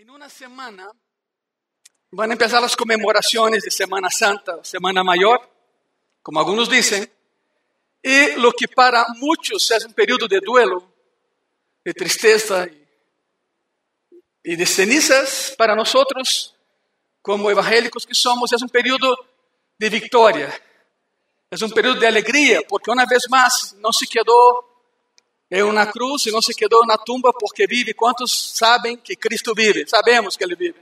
En una semana van a empezar las conmemoraciones de Semana Santa, Semana Mayor, como algunos dicen, y lo que para muchos es un periodo de duelo, de tristeza y, y de cenizas, para nosotros, como evangélicos que somos, es un periodo de victoria, es un periodo de alegría, porque una vez más no se quedó em uma cruz e não se quedou na tumba porque vive. Quantos sabem que Cristo vive? Sabemos que Ele vive.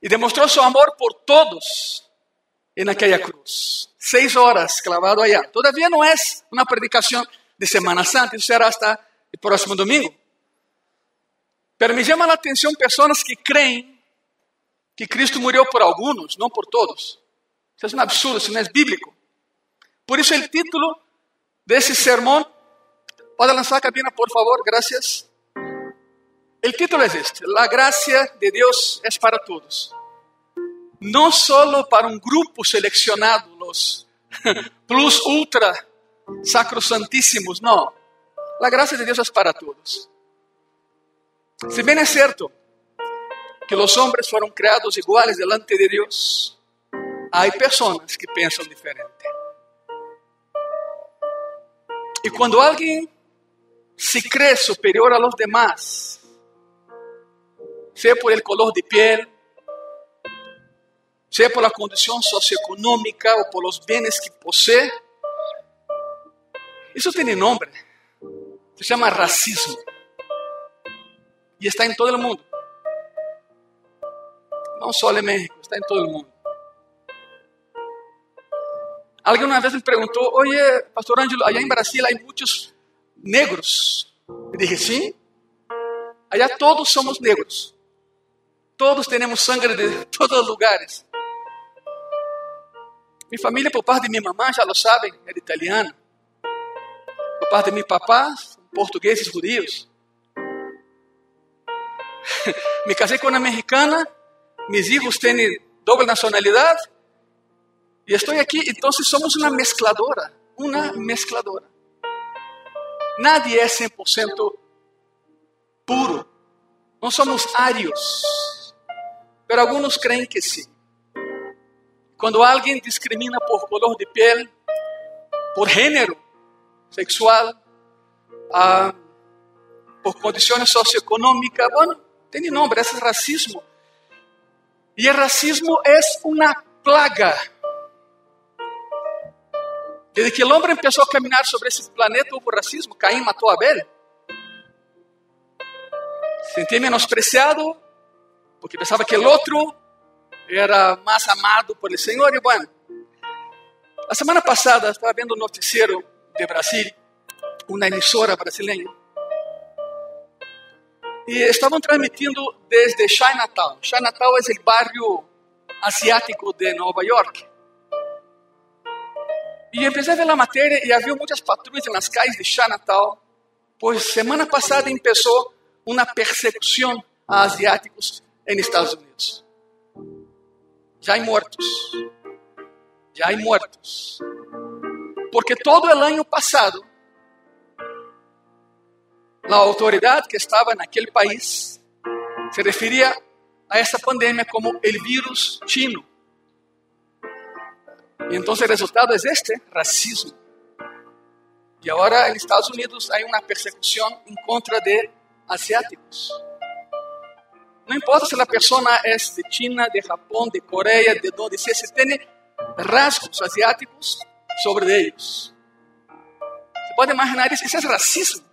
E demonstrou seu amor por todos em naquela cruz. Seis horas clavado allá. Todavia não é uma predicação de Semana Santa, isso será hasta o próximo domingo. Mas me chama a atenção pessoas que creem que Cristo morreu por alguns, não por todos. Isso é um absurdo, isso não é bíblico. Por isso, o título desse sermão Pode lançar a cabina, por favor, gracias. El título es este, La gracia de Dios es para todos. No solo para un grupo seleccionado, los plus ultra sacrosantísimos, no. La gracia de Dios es para todos. Si bien es cierto que los hombres fueron creados iguales delante de Dios, hay personas que piensan diferente. Y cuando alguien se cree superior a los demás, sea por el color de piel, sea por la condición socioeconómica o por los bienes que posee, eso tiene nombre. Se llama racismo. Y está en todo el mundo. No solo en México, está en todo el mundo. Alguien una vez me preguntó, oye, Pastor Ángelo, allá en Brasil hay muchos negros. Eu dije, sim. Allá todos somos negros. Todos temos sangue de todos os lugares. Minha família, por parte de minha mamã, já lo sabem, era italiana. Por parte de meu papá, portugueses judios. Me casei com uma mexicana, meus filhos têm doble nacionalidade. E estou aqui, então somos uma mescladora. Uma mescladora. Nadie é 100% puro. Não somos ários. Mas alguns creem que sim. Quando alguém discrimina por color de pele, por gênero sexual, ah, por condições socioeconômicas, bueno, tem nome, é racismo. E o racismo é uma plaga Desde que o homem começou a caminhar sobre esse planeta, houve racismo. Caim matou Abel. Senti menospreciado porque pensava que o outro era mais amado por el Senhor. E bueno, a semana passada estava vendo um noticiero de Brasil, uma emissora brasileira, e estavam transmitindo desde Chinatown. Chinatown é o barrio asiático de Nova York. E empecé a ver a matéria e havia muitas patrulhas nas calles de Chinatown, pois semana passada começou uma persecução a asiáticos em Estados Unidos. Já há mortos. Já há mortos. Porque todo o ano passado, a autoridade que estava naquele país se referia a essa pandemia como o vírus chino. Y entonces el resultado es este, racismo. Y ahora en Estados Unidos hay una persecución en contra de asiáticos. No importa si la persona es de China, de Japón, de Corea, de donde sea, se tiene rasgos asiáticos sobre ellos. Se puede imaginar eso, eso es racismo.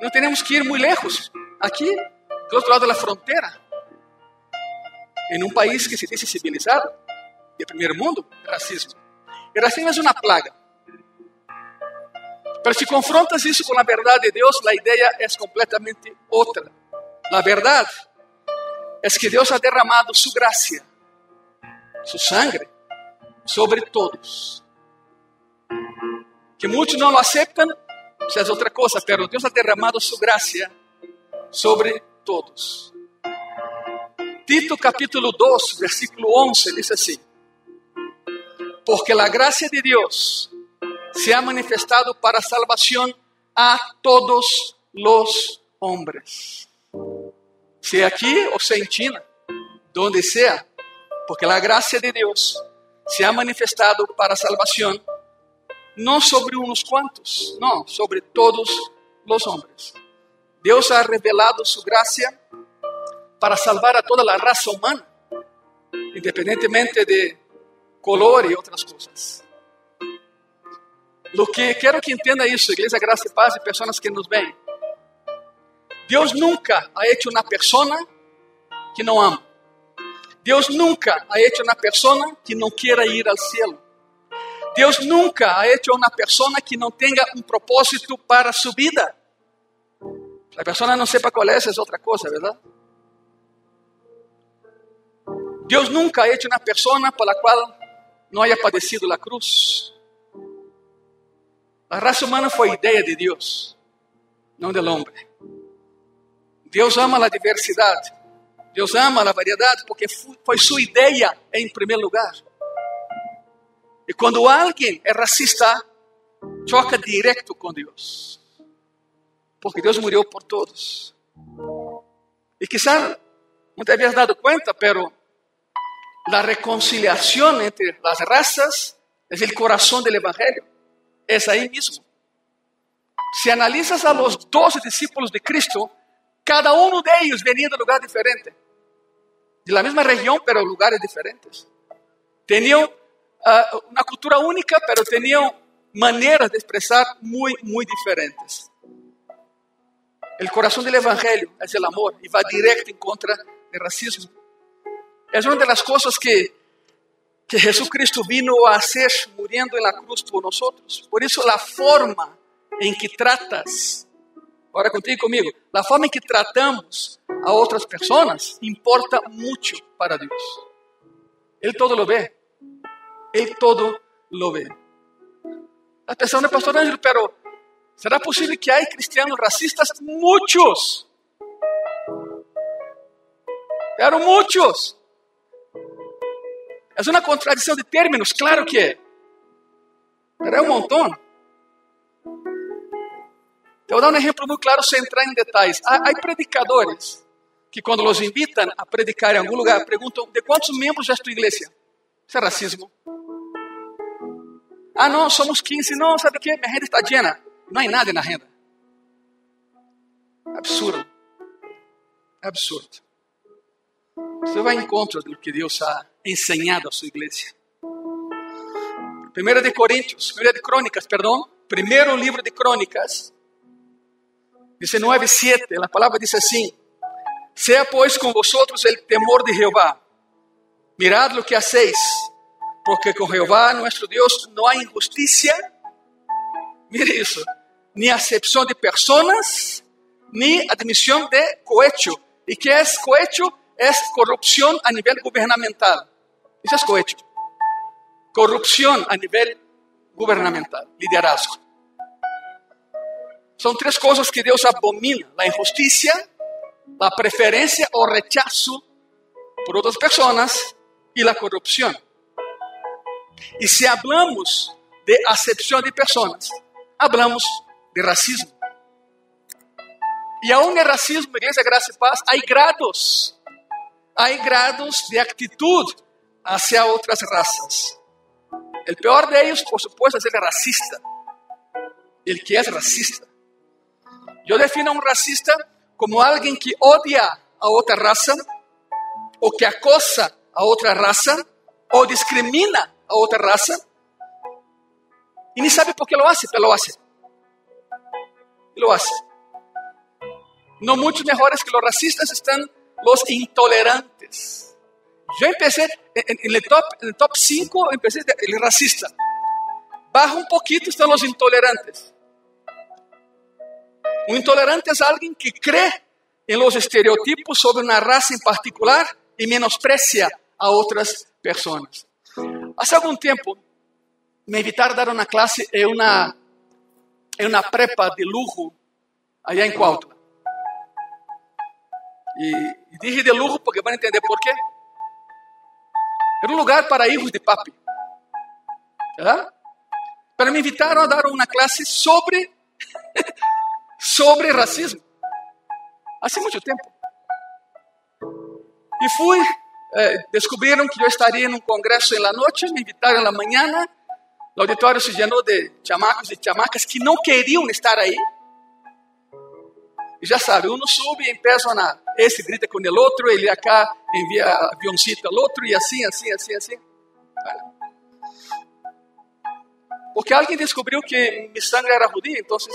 No tenemos que ir muy lejos. Aquí, del otro lado de la frontera, un país que se dice civilizado, de primeiro mundo, racismo. E racismo é uma plaga. Mas se confrontas isso com a verdade de Deus, a ideia é completamente outra. A verdade é que Deus ha derramado sua graça, sua sangre, sobre todos. Que muitos não lo aceitam, isso é outra coisa, mas Deus ha derramado sua graça sobre todos. Tito capítulo 2, versículo 11, diz assim: porque la gracia de Dios se ha manifestado para salvación a todos los hombres. sea aquí o sea en China, donde sea, porque la gracia de Dios se ha manifestado para salvación, no sobre unos cuantos, no, sobre todos los hombres. Dios ha revelado su gracia para salvar a toda la raza humana, independientemente de color y otras cosas. Lo que quiero que entienda eso, Iglesia Gracia y Paz y personas que nos ven. Dios nunca ha hecho una persona que no ama. Dios nunca ha hecho una persona que no quiera ir al cielo. Dios nunca ha hecho una persona que no tenga un propósito para su vida. La persona no sepa cuál es, es otra cosa, ¿verdad? Dios nunca ha hecho una persona por la cual no haya padecido la cruz. La raza humana fue idea de Dios, no del hombre. Dios ama la diversidad, Dios ama la variedad porque fue su idea en primer lugar. Y cuando alguien es racista, choca directo con Dios. Porque Dios murió por todos. Y quizás no te habías dado cuenta, pero la reconciliación entre las razas es el corazón del Evangelio. Es ahí mismo. Si analizas a los doce discípulos de Cristo, cada uno de ellos venía de lugar diferente. De la misma región, pero lugares diferentes. Tenían uh, una cultura única, pero tenían maneras de expresar muy, muy diferentes. El corazón del Evangelio es el amor y va directo en contra del racismo. Es una de las cosas que, que Jesucristo vino a hacer muriendo en la cruz por nosotros. Por eso la forma en que tratas, ahora contigo conmigo, la forma en que tratamos a otras personas importa mucho para Dios. Él todo lo ve. Él todo lo ve. La persona, pastor Ángel, pero ¿será posible que hay cristianos racistas? Muchos. Pero muchos. Es una contradicción de términos, claro que Pero es un montón. Te voy a dar un ejemplo muy claro sin entrar en detalles. Hay predicadores que cuando los invitan a predicar en algún lugar preguntan, ¿de cuántos miembros es tu iglesia? Eso es racismo. Ah, no, somos 15. No, ¿sabe qué? Mi agenda está llena. No hay nada en la agenda. Absurdo. Absurdo. Você vai em contra do que Deus ha enseñado a su iglesia. Primera de Corintios, Primera de Crónicas, perdón, primero libro de Crónicas, 19:7, la palabra dice así: Sea pues con vosotros el temor de Jehová. Mirad lo que hacéis, porque con Jehová nuestro Dios no hay injusticia. Mire eso, ni acepción de personas, ni admisión de cohecho. ¿Y qué es cohecho? es corrupción a nivel gubernamental. Eso es cohecho. Corrupción a nivel gubernamental, liderazgo. Son tres cosas que Dios abomina. La injusticia, la preferencia o rechazo por otras personas y la corrupción. Y si hablamos de acepción de personas, hablamos de racismo. Y aún en racismo, iglesia, gracia y paz, hay grados hay grados de actitud hacia otras razas. El peor de ellos, por supuesto, es el racista. El que es racista. Yo defino a un racista como alguien que odia a otra raza, o que acosa a otra raza, o discrimina a otra raza, y ni sabe por qué lo hace, pero lo hace. Y lo hace. No muchos mejores que los racistas están los intolerantes. Yo empecé en, el top, en el top 5, empecé el racista. Baja un poquito están los intolerantes. Un intolerante es alguien que cree en los estereotipos sobre una raza en particular y menosprecia a otras personas. Hace algún tiempo me invitaron a dar una clase en una, en una prepa de lujo allá en Cuautla. E dije de lujo porque van a entender por quê. Era um lugar para hijos de papi. Pero me invitaram a dar uma classe sobre, sobre racismo. Hace muito tempo. E fui, eh, descobriram que eu estaria em um congresso em la noite, me invitaram na manhã, o auditório se llenou de chamacos e chamacas que não queriam estar aí. E já sabe, um sube e empieza a... Esse grita com o outro, ele acá envia aviãoncito ao outro, e assim, assim, assim, assim. Porque alguém descobriu que mi sangre era judía, entonces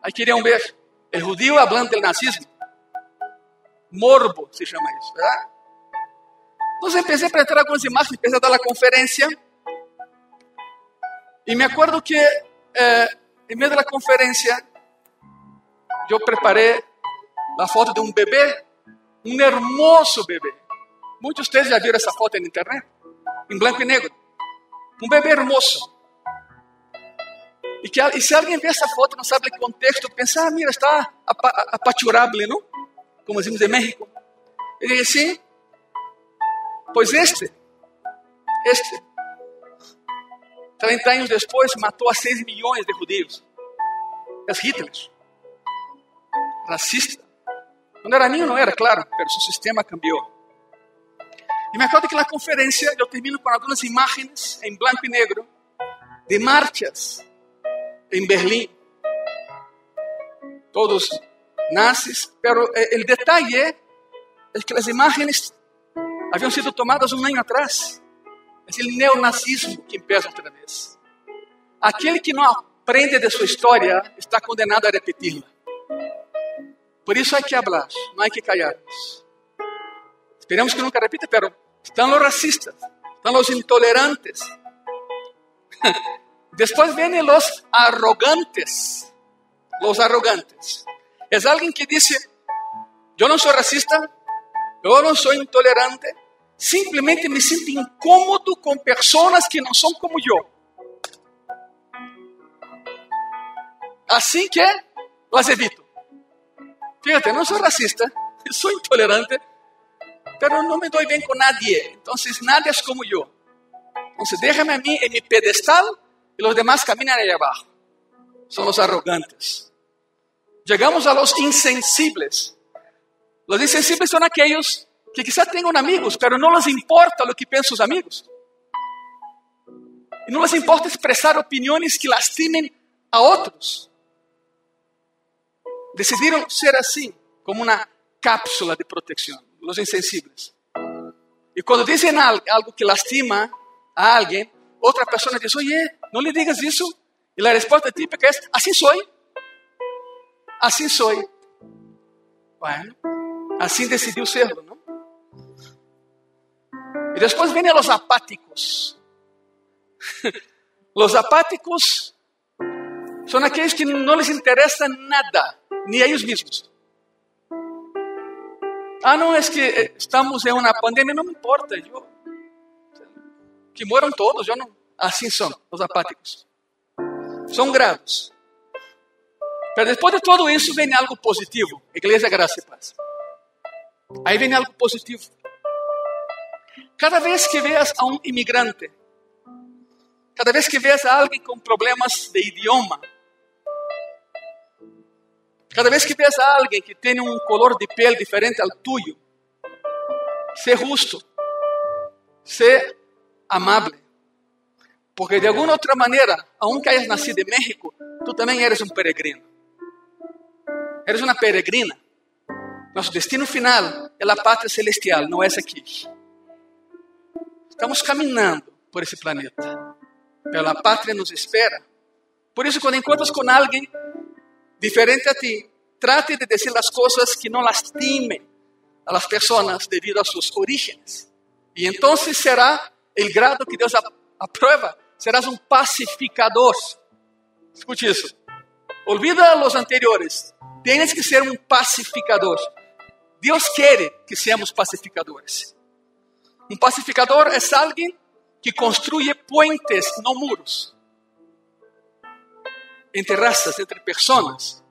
aí queriam ver. El judío hablando del nazismo. Morbo se chama isso, ¿verdad? Entonces empecé a apresentar algumas imagens, empecé a dar a conferência. E me acuerdo que eh, em meio da conferência eu preparei a foto de um bebê, um hermoso bebê. Muitos de vocês já viram essa foto na internet, em branco e negro. Um bebê hermoso. E, que, se alguém vê essa foto não sabe o contexto, pensa, ah, mira, está apachurable, não? Como dizemos em México. Ele diz, sim, pois este, este, 30 anos depois, matou a 6 milhões de judeus. É Hitler. Racista. Quando era niño não era, claro, mas o sistema cambiou. E me acordo que na conferência eu termino com algumas imagens em branco e negro de marchas em Berlim. Todos nazis, eh, el detalle es que las imágenes habían sido tomadas un año atrás. Es el neonazismo que empieza otra vez. Aquele que não aprende de sua história está condenado a repeti-la. Por isso há que falar, não há que callarnos. Esperemos que nunca repita, pero estão os racistas, estão os intolerantes. Después vienen los arrogantes. Los arrogantes. Es alguien que dice, yo no soy racista, yo no soy intolerante, simplemente me siento incómodo con personas que no son como yo. Así que las evito. Fíjate, no soy racista, soy intolerante, pero no me doy bien con nadie. Entonces nadie es como yo. Entonces déjame a mí en mi pedestal y los demás caminan allá abajo. Son los arrogantes. Llegamos a los insensibles. Los insensibles son aquellos que quizás tengan amigos, pero no les importa lo que piensan sus amigos. Y no les importa expresar opiniones que lastimen a otros. Decidieron ser así, como una cápsula de protección, los insensibles. Y cuando dicen algo que lastima a alguien, otra persona dice, oye, no le digas eso. Y la respuesta típica es, así soy. Así soy. Bueno, así decidió serlo, ¿no? Y después vienen los apáticos. los apáticos son aquellos que no les interesa nada, ni ellos mismos. Ah, no, es que eh, estamos en una pandemia, no me importa, yo, que mueran todos, yo no, Assim são os apáticos. São graves. Mas depois de tudo isso, vem algo positivo. Igreja, graça e paz. Aí vem algo positivo. Cada vez que veas a um imigrante, cada vez que veas a alguém com problemas de idioma, cada vez que a alguém que tem um color de pele diferente ao tuyo, ser justo, ser amável, porque de alguma outra maneira, aunque hayas nacido em México, tu também eres um peregrino. Eres uma peregrina. Nosso destino final é a pátria celestial, não é essa aqui. Estamos caminhando por esse planeta. Pela pátria nos espera. Por isso, quando encontras com alguém diferente a ti, trate de dizer as coisas que não lastimen a las pessoas devido a suas origens. E então será o grado que Deus aprueba serás um pacificador. Escute isso. Olvida os anteriores. Tienes que ser um pacificador. Deus quer que seamos pacificadores. Um pacificador é alguém que construye puentes, não muros. Entre raças, entre pessoas.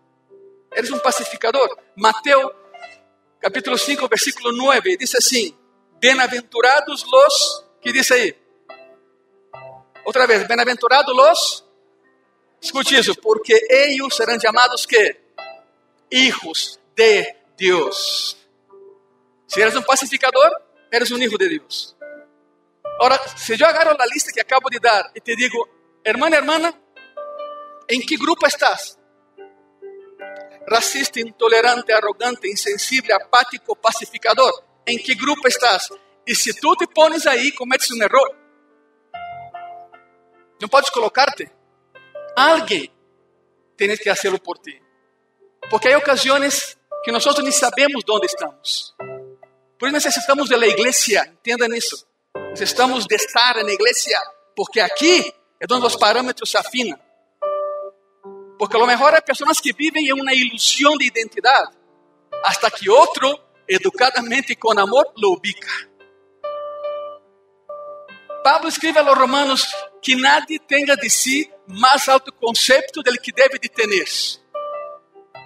Eres um pacificador. Mateus, capítulo 5, versículo 9, diz assim: Bem-aventurados los, que diz aí? Outra vez, bem-aventurados los. Escute isso, porque eles serão chamados que? Hijos de Deus. Si eres un pacificador, eres un hijo de Dios. Ahora, si yo agarro la lista que acabo de dar y te digo, hermana, hermana, ¿en qué grupo estás? Racista, intolerante, arrogante, insensible, apático, pacificador. ¿En qué grupo estás? Y si tú te pones ahí, cometes un error. No puedes colocarte. Alguien tiene que hacerlo por ti. Porque hay ocasiones que nosotros ni sabemos dónde estamos. Por eso necesitamos de la iglesia, entiendan eso. Necesitamos de estar en la iglesia, porque aquí es donde los parámetros se afinan. Porque a lo mejor hay personas que viven en una ilusión de identidad, hasta que otro, educadamente y con amor, lo ubica. Pablo escribe a los romanos que nadie tenga de si mais alto conceito del que deve de ter.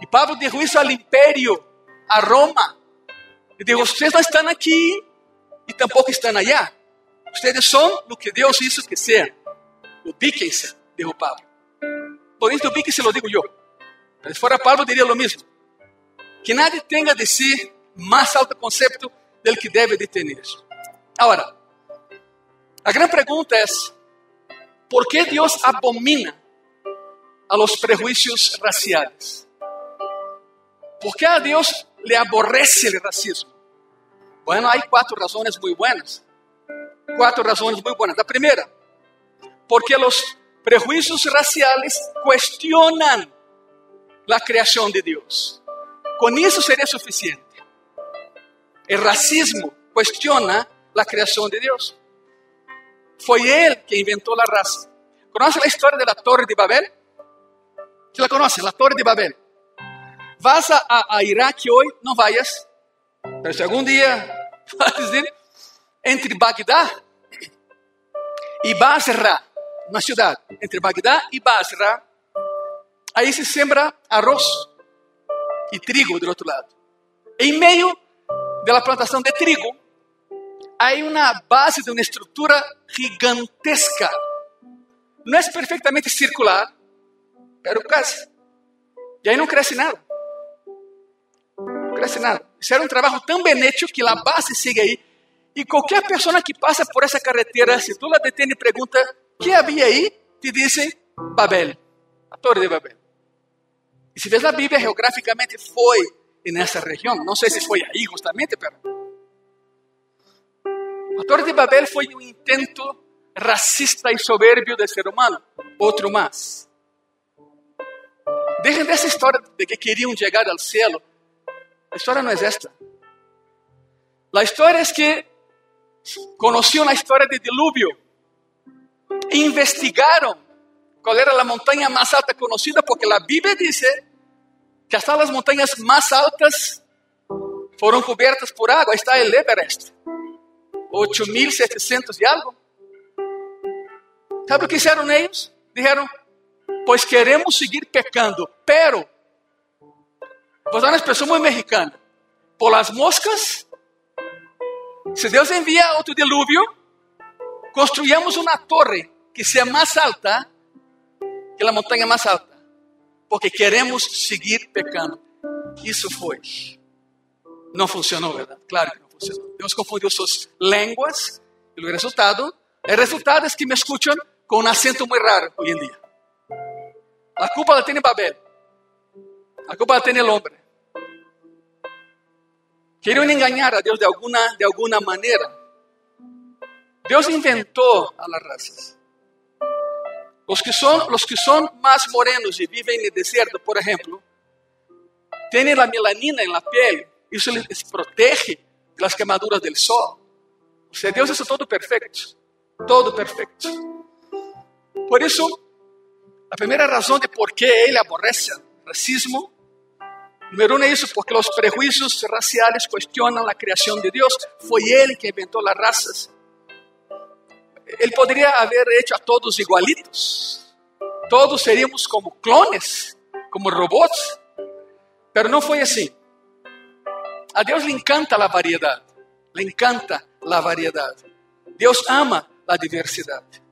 E Pablo dijo isso ao imperio, a Roma. E dijo, vocês não estão aqui e tampouco estão allá. Vocês são o que Deus hizo que sejam. Ubíquense, dijo Pablo. Por isso, ubíquense, lo digo eu. Se fora Pablo, diria o mesmo. Que nadie tenha de si mais alto conceito del que deve de ter. Agora, a grande pergunta é: ¿Por qué Dios abomina a los prejuicios raciales? ¿Por qué a Dios le aborrece el racismo? Bueno, hay cuatro razones muy buenas. Cuatro razones muy buenas. La primera, porque los prejuicios raciales cuestionan la creación de Dios. Con eso sería suficiente. El racismo cuestiona la creación de Dios. Foi ele que inventou a raça. Conhece a história da Torre de Babel? Você la conhece? A Torre de Babel. Vas a, a, a Iraque hoje? Não vayas. Mas se algum dia vas dizer, entre Bagdá e Basra, uma cidade, entre Bagdá e Basra, aí se sembra arroz e trigo do outro lado. Em meio da plantação de trigo, há uma base de uma estrutura gigantesca. Não é perfeitamente circular, pero casi. E aí não cresce nada. Não cresce nada. Isso era um trabalho tão bem hecho que a base sigue aí. E qualquer pessoa que passa por essa carretera, se tu la detém e pergunta que havia aí, te dizem Babel, a Torre de Babel. E se vês a Bíblia, geograficamente foi nessa região. Não sei se foi aí justamente, pero a Torre de Babel foi um intento racista e soberbio do ser humano. Outro mais. Dejen dessa história de que queriam chegar ao céu. A história não é esta. A história é que conheciam a história de Investigaram qual era a montanha mais alta conhecida, porque a Bíblia diz que até as montanhas mais altas foram cobertas por água. Está o Everest. 8.700 e algo. Sabe o que fizeram eles? Dijeron, pois queremos seguir pecando, pero, vou dar uma expressão muito mexicana, por las moscas, se Deus envia outro dilúvio, construíamos uma torre que seja mais alta que a montanha mais alta, porque queremos seguir pecando. Isso foi. Não funcionou, verdade? Claro que não. Deus confundiu suas línguas e o resultado, o resultado é que me escutam com um acento muito raro hoje em dia. A culpa la tem Babel. A culpa la tem o homem. Queriam enganar a Deus de alguma, de alguma maneira. Deus inventou a las razas. Os que são, os que são mais morenos e vivem no deserto, por exemplo, têm a melanina na pele, isso les protege las quemaduras del sol. O sea, Deus é todo perfeito, todo perfeito. Por isso, a primeira razão de por que ele aborrece o racismo, número um é isso, porque os prejuízos raciais questionam a criação de Deus. Foi ele que inventou as raças. Ele poderia haver hecho a todos igualitos. Todos seríamos como clones, como robots. Pero não foi assim. A Deus lhe encanta a variedade. Le encanta a variedade. Deus ama a diversidade.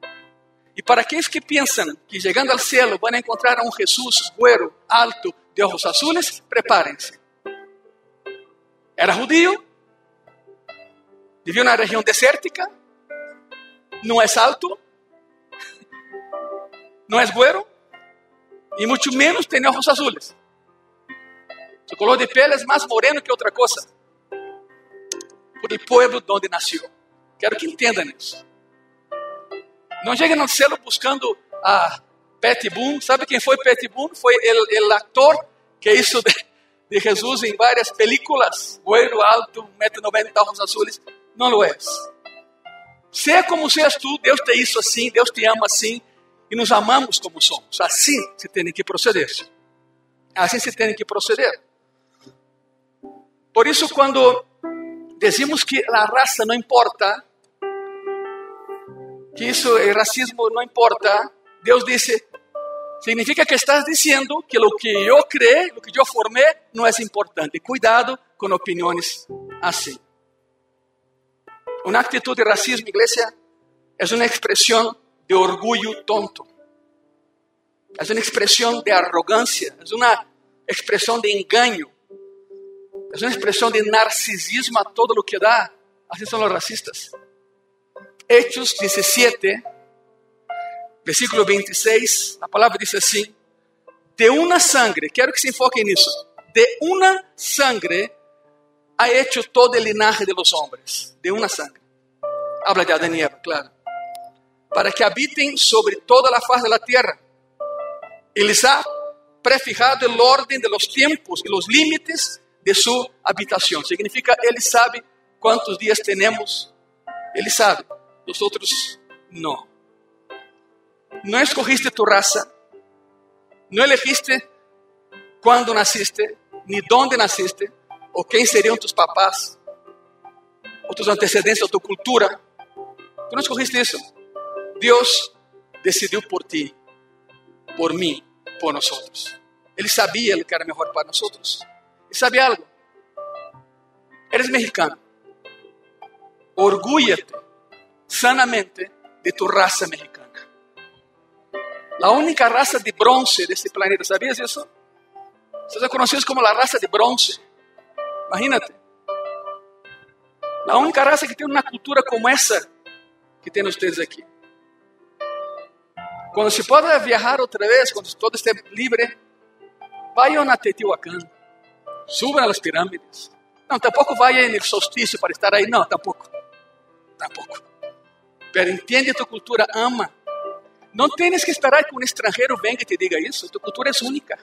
E para aqueles que pensam que chegando ao céu vão encontrar um Jesus güero, alto, de ojos azules, prepárense. Era judío, Vivía en una región desértica, no es alto, no es güero y mucho menos tiene ojos azules. Su color de piel es más moreno que otra cosa. Por el pueblo donde nació. Quero que entendam isso. Não cheguem no céu buscando a Pat Boone. Sabe quem foi Pat Boone? Foi o ator que hizo de, de Jesus em várias películas. Güero, alto, 1,90m, ojos azules. Não lo é. Seja como seas tu, Deus te hizo assim, Deus te ama assim e nos amamos como somos. Assim se tem que proceder. Assim se tem que proceder. Por isso, quando decimos que a raça não importa, que isso, o racismo não importa, Deus disse, significa que estás dizendo que o que eu criei, o que eu formei, não é importante. Cuidado com opiniões assim. Uma atitude de racismo, igreja, é uma expressão de orgulho tonto. É uma expressão de arrogância, é uma expressão de engano. Es una expresión de narcisismo a todo lo que da. Así son los racistas. Hechos 17, versículo 26, la palabra dice así, de una sangre, quiero que se enfoquen en eso, de una sangre ha hecho todo el linaje de los hombres, de una sangre. Habla de Adán y Eva, claro. Para que habiten sobre toda la faz de la tierra. Y les ha prefijado el orden de los tiempos y los límites de sua habitação. Significa, Ele sabe quantos dias temos. Ele sabe, nós outros não. Não escogiste tu raça, não elegiste quando nasciste, nem onde nasciste, ou quem seriam tus papás, ou tus antecedentes, ou tua cultura. Tu não escogiste isso. Deus decidiu por ti, por mim, por nós outros. Ele sabia que era melhor para nós outros. E sabe algo? Eres mexicano. Orgúllate sanamente de tu raza mexicana. La única raza de bronce de este planeta, ¿sabías eso? Son conocidos como la raza de bronce. Imagínate. La única raza que tiene una cultura como esa que tienen ustedes aquí. Cuando se pueda viajar otra vez, cuando todo esté libre, vayan a Teotihuacán. Suban a las pirámides. No, tampoco vaya en el solsticio para estar ahí. No, tampoco. Tampoco. Pero entiende tu cultura, ama. No tienes que esperar que un extranjero venga y te diga eso. Tu cultura es única.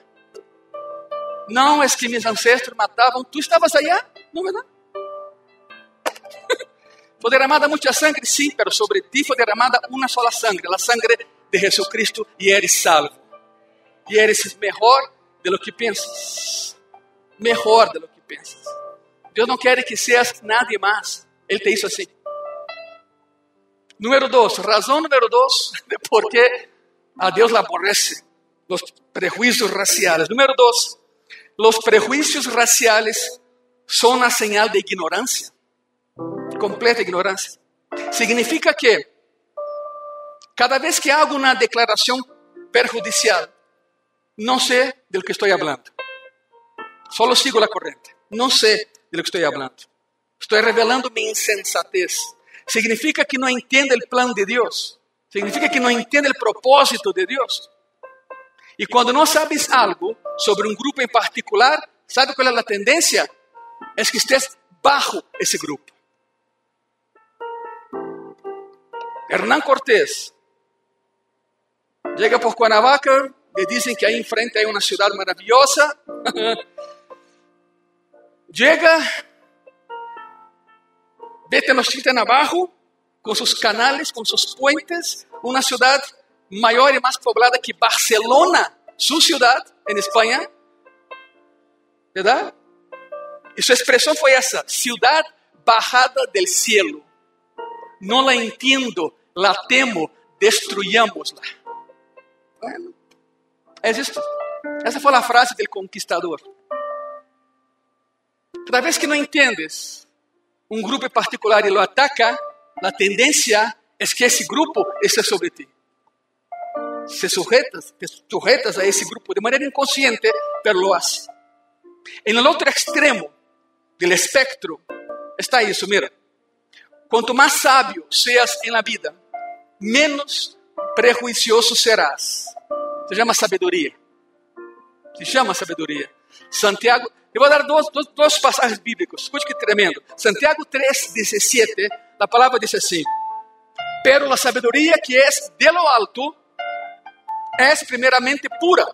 No es que mis ancestros mataban. ¿Tú estabas allá? ¿No, verdad? fue derramada mucha sangre, sí, pero sobre ti fue derramada una sola sangre, la sangre de Jesucristo, y eres salvo. Y eres mejor de lo que piensas. Mejor de lo que piensas. Deus não quer que seas nada mais. Ele te hizo assim. Número dois, razão número dois de por que a Deus aborrece os prejuízos raciais. Número dois, os prejuízos raciais são a señal de ignorância, completa ignorância. Significa que cada vez que hago uma declaração perjudicial, não sei do que estou falando. Solo sigo a corrente. Não sei de lo que estoy hablando. Estoy revelando mi insensatez. Significa que no entiende el plan de Dios. Significa que no entiende el propósito de Dios. Y cuando no sabes algo sobre un grupo en particular, ¿sabe cuál es la tendencia? Es que estés bajo ese grupo. Hernán Cortés llega por Cuernavaca, le dicen que ahí enfrente hay una ciudad maravillosa. Llega, ve Tenochtitlan abajo, com seus canales, com seus puentes, uma cidade maior e mais poblada que Barcelona, sua cidade, em Espanha. ¿Verdad? E sua expressão foi essa: cidade bajada del cielo. Não la entendo, la temo, destruyámosla. Bueno, é isso. Essa foi a frase do conquistador. Cada vez que não entendes um grupo particular e lo ataca, a tendência é que esse grupo esteja sobre ti. Se sujetas, sujetas a esse grupo de maneira inconsciente, pero lo hace. En el outro extremo del espectro está isso, mira. Quanto más sabio seas en la vida, menos prejuicioso serás. Se llama sabedoria. Se chama sabedoria. Santiago, eu vou dar dois, dois, passagens bíblicos. Escute que tremendo. Santiago 3, 17, a palavra diz assim: Pero la sabedoria que es de lo alto es primeramente pura,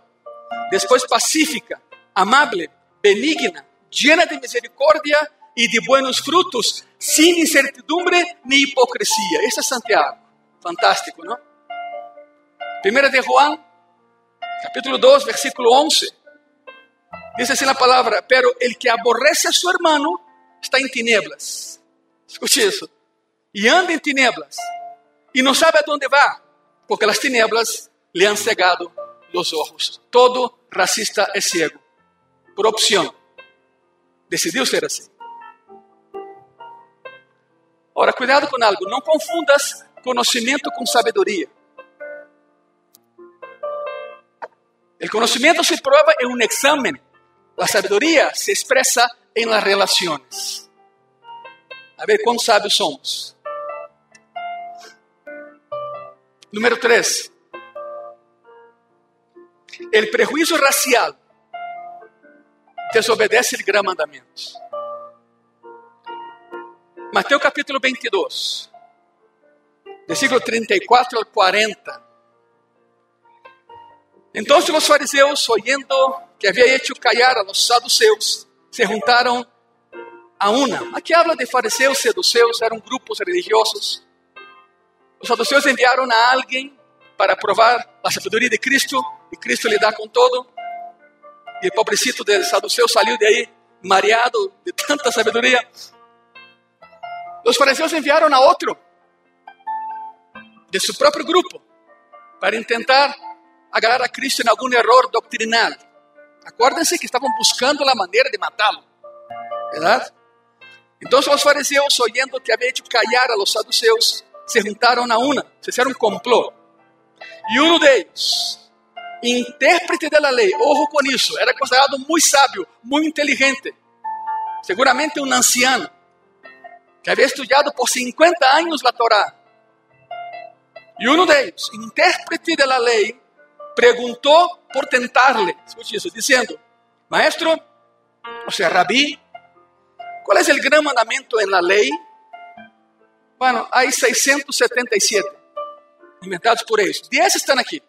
después pacífica, amable, benigna, llena de misericordia y de buenos frutos, sin incertidumbre ni hipocresía. Ese es Santiago. Fantástico, ¿no? Primera de Juan, capítulo 2, versículo 11. Dice así la palabra, pero el que aborrece a su hermano está en tinieblas. Escuche eso. Y anda en tinieblas. Y no sabe a dónde va, porque las tinieblas le han cegado los ojos. Todo racista es ciego, por opción. Decidiu ser assim. Ora, cuidado com algo, não confundas conhecimento com sabedoria. O conhecimento se prova em um exame. A sabedoria se expressa em las relações. A ver quão sábios somos. Número 3. El prejuicio racial desobedece el gran mandamento. Mateus capítulo 22, versículo 34 al 40. Entonces los fariseos, oyendo que había hecho callar a los saduceos, se juntaron a una. Aquí habla de fariseos, seduceos, eran grupos religiosos. Los saduceos enviaron a alguien para probar la sabiduría de Cristo y Cristo le da con todo. Y el pobrecito del saduceo salió de ahí mareado de tanta sabiduría. Los fariseos enviaron a otro de su propio grupo para intentar agarrar a Cristo en algún error doctrinal. Acuérdense que estaban buscando la manera de matarlo, ¿verdad? Entonces los fariseos, oyendo que había hecho callar a los saduceos, se juntaron a una, se hicieron un complot. Y uno de ellos, intérprete de la ley, ojo con eso, era considerado muy sabio, muy inteligente, seguramente un anciano, que había estudiado por 50 años la Torá. Y uno de ellos, intérprete de la ley, preguntó por tentarle, escuche eso, diciendo, maestro, o sea, rabí, ¿cuál es el gran mandamiento en la lei? Bueno, hay 677 inventados por ellos. 10 están aquí.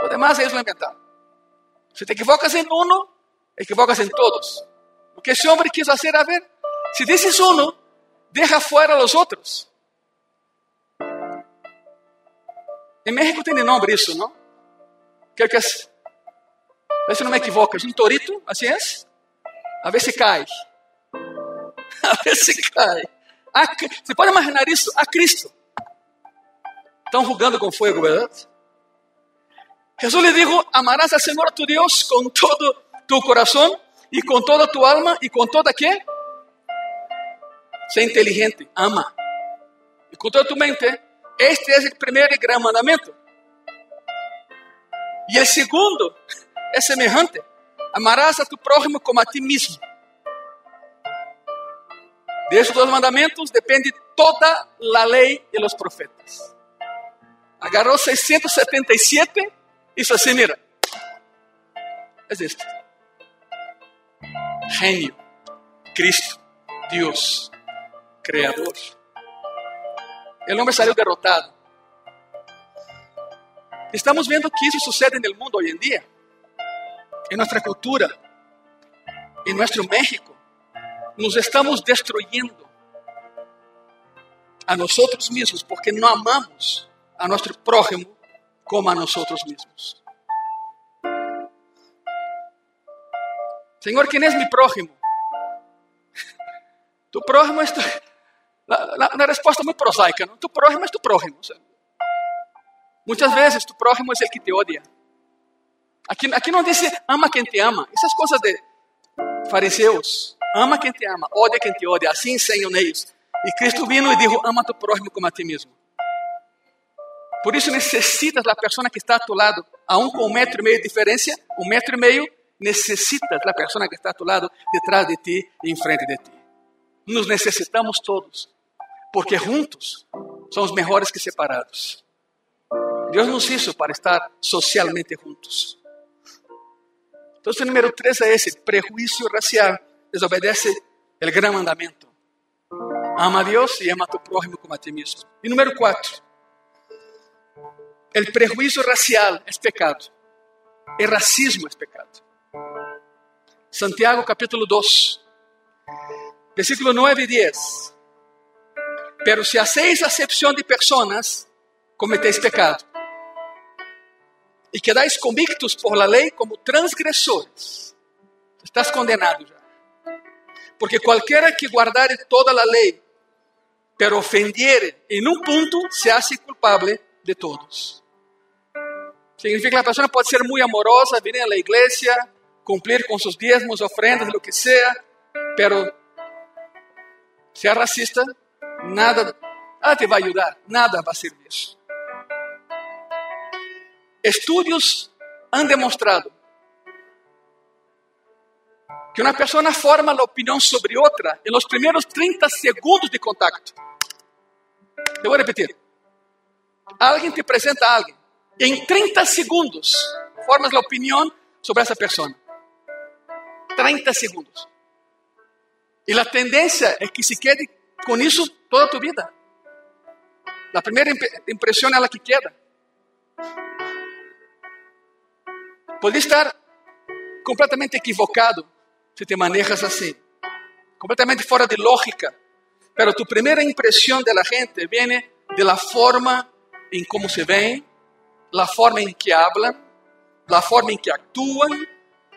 Los demás ellos lo. Si te equivocas en uno, equivocas en todos. Lo que ese hombre quiso hacer, a ver, si dices uno, deja fuera a los otros. En México tiene nombre eso, ¿no? Creo que es, a ver si no me equivoco, es un torito, así es. A ver si cae. A ver si cae. A, você pode imaginar isso? A Cristo. Estão jugando com fogo, verdade? Jesus lhe dijo: Amarás al Senhor tu Deus com todo tu coração e com toda tu alma e com toda quê? Sé inteligente, ama. E com toda tu mente. Este é o primeiro e grande mandamento. E o segundo é semejante: amarás a tu prójimo como a ti mesmo. De esos dos mandamentos depende toda la ley de los profetas. Agarró 677 y hizo así, mira. Es este. Genio, Cristo, Dios, Creador. El hombre salió derrotado. Estamos viendo que eso sucede en el mundo hoy en día, en nuestra cultura, en nuestro México nos estamos destruyendo a nosotros mismos porque no amamos a nuestro prójimo como a nosotros mismos. Señor, ¿quién es mi prójimo? Tu prójimo es tu, la, respuesta muy prosaica, ¿no? Tu prójimo es tu prójimo. Muchas veces tu prójimo es el que te odia. Aquí, aquí no dice ama quien te ama. Esas cosas de fariseos. Ama quem te ama, odia quem te odia. Assim ensinam eles. E Cristo vino e disse: Ama tu próximo como a ti mesmo. Por isso necessitas da pessoa que está a tu lado, com um metro e meio de diferença, um metro e meio, necessitas da pessoa que está a tu lado, detrás de ti e em frente de ti. Nos necessitamos todos. porque juntos somos mejores que separados. Dios nos hizo para estar socialmente juntos. Entonces, el número tres es ese, prejuicio racial desobedece el gran mandamiento. Ama a Dios y ama a tu prójimo como a ti mismo. Y número cuatro, el prejuicio racial es pecado. El racismo es pecado. Santiago capítulo 2, versículo 9 y 10. Pero si hacéis acepción de personas, cometéis pecado. Y quedáis convictos por la ley como transgresores. Estás condenado ya. Porque cualquiera que guardare toda la ley, pero ofendiere en un punto, se hace culpable de todos. Significa que la persona puede ser muy amorosa, venir a la iglesia, cumplir con sus diezmos, ofrendas, lo que sea, pero si es racista, nada, nada te va a ayudar, nada va a servir. Estudios han demostrado que una persona forma la opinión sobre otra en los primeros 30 segundos de contacto. Te voy a repetir. Alguien te presenta a alguien. En 30 segundos formas la opinión sobre esa persona. 30 segundos. Y la tendencia es que se quede con eso toda tu vida. La primera impresión es la que queda. Puede estar completamente equivocado si te manejas así, completamente fuera de lógica, pero tu primera impresión de la gente viene de la forma en cómo se ven, la forma en que hablan, la forma en que actúan,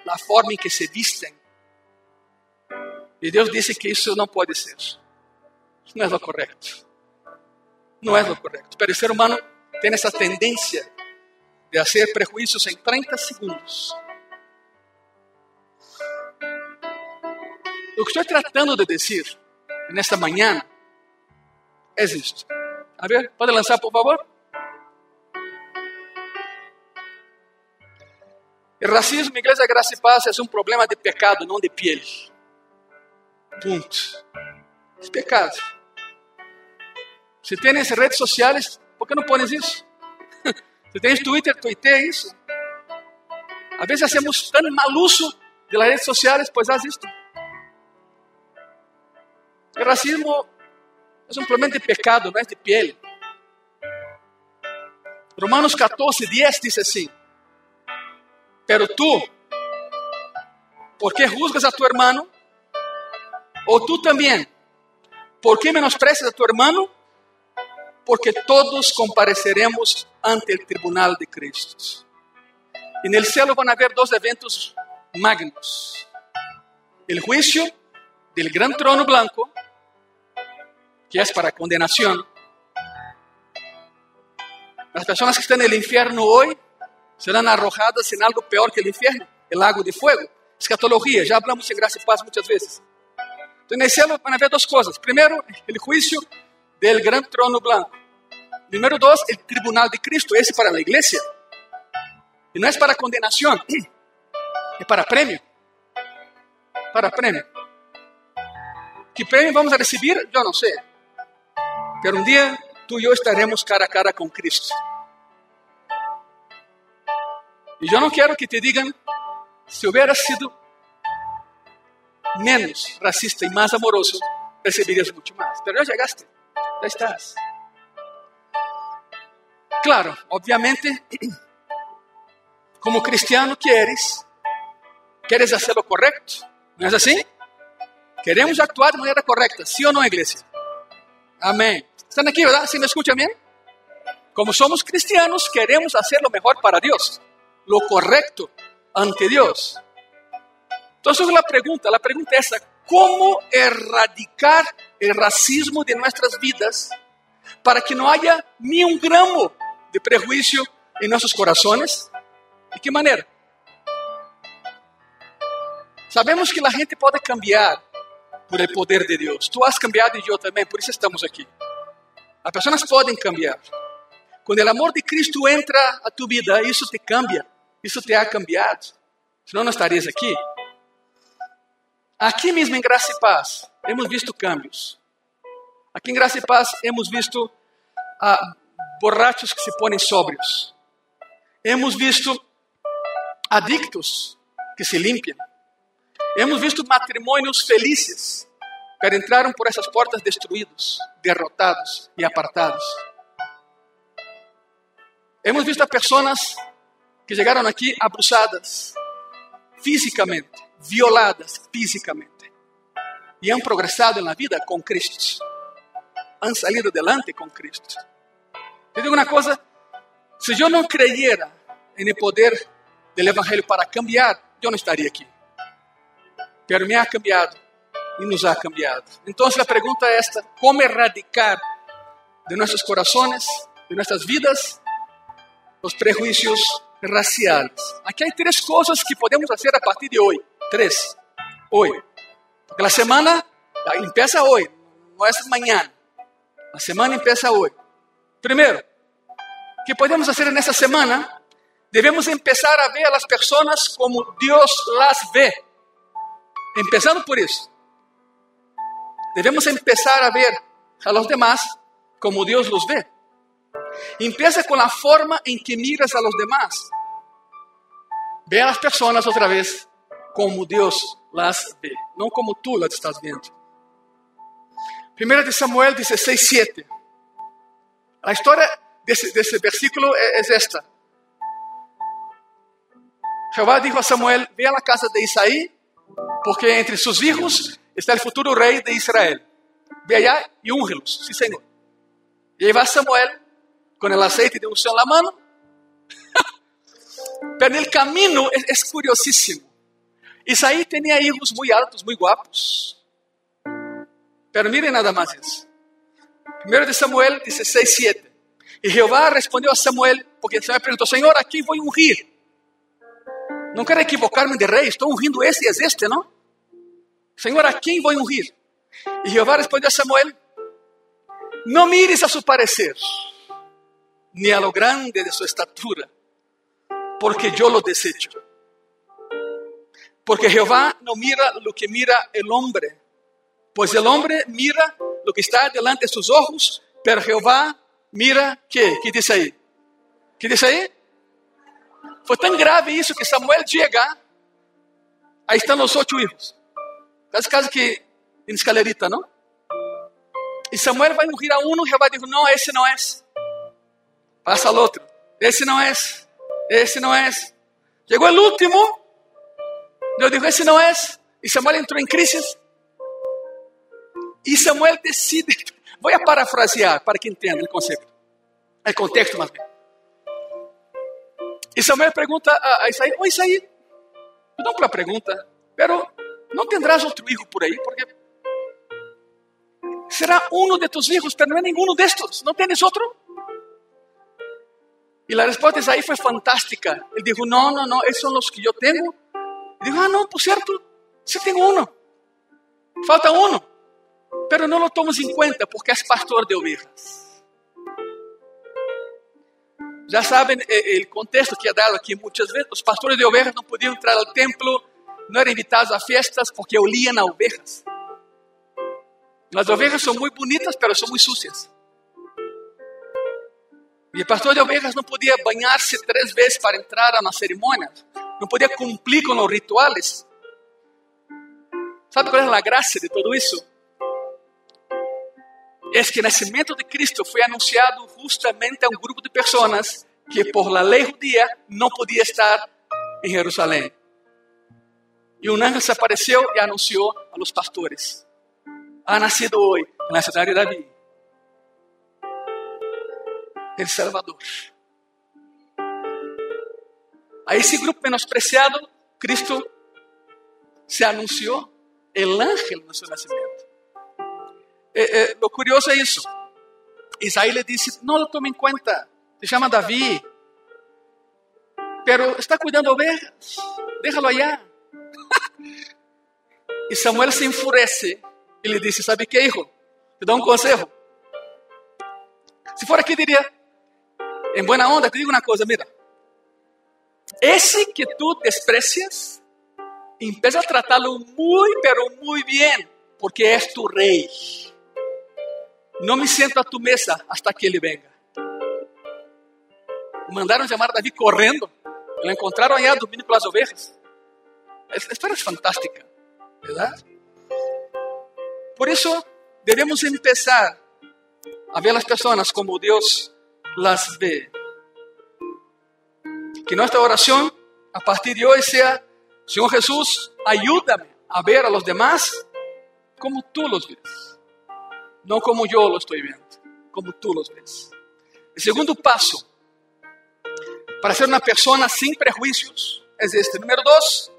la forma en que se visten. Y Dios dice que eso no puede ser. No es lo correcto. No es lo correcto. Pero el ser humano tiene esa tendencia de hacer prejuicios en 30 segundos. Lo que estoy tratando de decir en esta mañana es esto. A ver, ¿puede lanzar por favor? El racismo, Iglesia Gracia y Paz, es un problema de pecado, no de piel. Punto. Es pecado. Si tienes redes sociales, ¿por qué no pones eso? Si tienes Twitter, tuitea eso. A veces hacemos tan mal uso de las redes sociales, pues haz esto. El racismo es un problema de pecado, no es de piel. Romanos 14, 10 dice así. Pero tú, ¿por qué juzgas a tu hermano? O tú también, ¿por qué menosprecias a tu hermano? Porque todos compareceremos ante el tribunal de Cristo. En el cielo van a haber dos eventos magnos. El juicio del gran trono blanco, que es para condenación. Las personas que están en el infierno hoy serán arrojadas en algo peor que el infierno, el lago de fuego. Escatología, ya hablamos en Gracia y Paz muchas veces. Entonces, en el cielo van a haber dos cosas. Primero, el juicio del gran trono blanco. Número dos, el tribunal de Cristo, ese para la iglesia. Y no es para condenación, es para premio. Para premio. ¿Qué premio vamos a recibir? Yo no sé. Pero un día tú y yo estaremos cara a cara con Cristo. Y yo no quiero que te digan, si hubiera sido menos racista y más amoroso, recibirías mucho más. Pero ya llegaste, ya estás. Claro, obviamente, como cristiano quieres, quieres hacer lo correcto, ¿no es así? Queremos actuar de manera correcta, ¿sí o no, iglesia? Amén. ¿Están aquí, verdad? ¿Sí me escuchan bien? Como somos cristianos, queremos hacer lo mejor para Dios lo correcto ante Dios. Entonces la pregunta, la pregunta es, ¿cómo erradicar el racismo de nuestras vidas para que no haya ni un gramo de prejuicio en nuestros corazones? ¿De qué manera? Sabemos que la gente puede cambiar por el poder de Dios. Tú has cambiado y yo también, por eso estamos aquí. Las personas pueden cambiar. Cuando el amor de Cristo entra a tu vida, eso te cambia. Isso te ha cambiado. Senão não estarias aqui. Aqui mesmo em Graça e Paz, hemos visto cambios. Aqui em Graça e Paz hemos visto ah, borrachos que se ponem sóbrios. Hemos visto adictos que se limpiam. Hemos visto matrimônios felizes que entraram por essas portas destruídos, derrotados e apartados. Hemos visto a pessoas que chegaram aqui abusadas fisicamente, violadas fisicamente, e han progressado na vida com Cristo. Han salido adelante com Cristo. Eu digo uma coisa: se eu não creyera no poder do Evangelho para cambiar, eu não estaria aqui. Pero me ha cambiado e nos ha cambiado. Então a pergunta é esta: como erradicar de nossos corações, de nossas vidas, os prejuízos raciais? Aqui há três coisas que podemos fazer a partir de hoje. Três. Hoje. Porque a semana empieza hoje, não é amanhã. A semana empieza. Primeiro, que podemos fazer nessa semana? Devemos começar a ver as pessoas como Deus las vê. Empezando por isso. Devemos começar a ver a los demás como Deus los vê. Empieza com a forma em que miras a los demás. Ve a las pessoas outra vez como Deus las vê, não como tú las estás vendo. 1 de Samuel 16, 7. A história desse, desse versículo é, é esta. Jeová dijo a Samuel: Ve a la casa de Isaí, porque entre seus filhos está o futuro rei de Israel. Ve allá e úngelos. Sí, Senhor. E aí vai Samuel com o aceite de unção na mão. Pero no caminho é, é curiosíssimo. Isaí tinha hijos muito altos, muito guapos. Pero miren nada mais isso. 1 de Samuel 16, 7. E Jeová respondeu a Samuel, porque Samuel perguntou: Senhor, a quem vou ungir? Não quero equivocar-me de rei, estou ungindo esse e este, não? Senhor, a quem vou ungir? E Jeová respondeu a Samuel: Não mires a seu parecer, ni a lo grande de sua estatura, porque eu lo desejo. Porque Jeová não mira lo que mira el hombre, pues el hombre mira lo que está delante de sus ojos, pero Jehová mira que, que diz aí? Que diz aí? Foi tão grave isso que Samuel chega, aí estão os oito filhos. Quase caso que em escalerita, não? E Samuel vai ungir a um, Jeová diz: Não, esse não é. Passa ao outro: Esse não é. Esse não é. Chegou o último, Deus dijo: Esse não é. E Samuel entrou em crise. E Samuel decide Vou parafrasear para que entenda o conceito. É contexto, mais bem. E Samuel pergunta a, Isaí, ô Isaí, perdão pela pergunta, pero não tendrás outro filho por aí, porque será um de tus hijos, pero não é nenhum destes, não tens outro? E a resposta de Isaí foi fantástica. Ele disse, não, não, não, esses são os que eu tenho. Ele disse, ah, não, por certo, você tem um. Falta um pero não lo tomas em conta porque és pastor de ovelhas. Já sabem o contexto que é dado aqui muitas vezes. Os pastores de ovelhas não podiam entrar ao templo, não eram invitados a festas porque olían a ovelhas. As ovelhas são muito bonitas, mas são muito sucias. E o pastor de ovelhas não podia banhar-se três vezes para entrar na cerimônia, não podia cumprir com os rituais. Sabe qual é a graça de tudo isso? é que o nascimento de Cristo foi anunciado justamente a um grupo de pessoas que por la lei judia não podia estar em Jerusalém. E um anjo se apareceu e anunciou a los pastores: Ha nascido hoje na cidade de Davi el Salvador. A esse grupo menospreciado, Cristo se anunciou, el ángel no seu nascimento. O curioso é isso. Isaí lhe disse: Não lo tome em conta, se chama Davi, pero está cuidando ovelhas, déjalo allá. e Samuel se enfurece e lhe disse: Sabe que, hijo? Te dou um conselho. Se for aqui, diria: Em buena onda, te digo uma coisa, mira. Esse que tu desprecias, empieza a tratá-lo muito, pero muito bem, porque és tu rei. no me siento a tu mesa hasta que ele venga. Mandaram chamar a Davi correndo. Lo encontraram allá dormindo com as ovelhas. Esta história é fantástica, verdade? Por isso, devemos empezar a ver as pessoas como Deus las ve. Que nossa oração, a partir de hoje, seja: Senhor Jesus, ayúdame a ver a los demás como tú los ves, não como eu lo estou vendo, como tú los ves. O segundo passo para ser uma pessoa sem prejuízos é este. Número dois,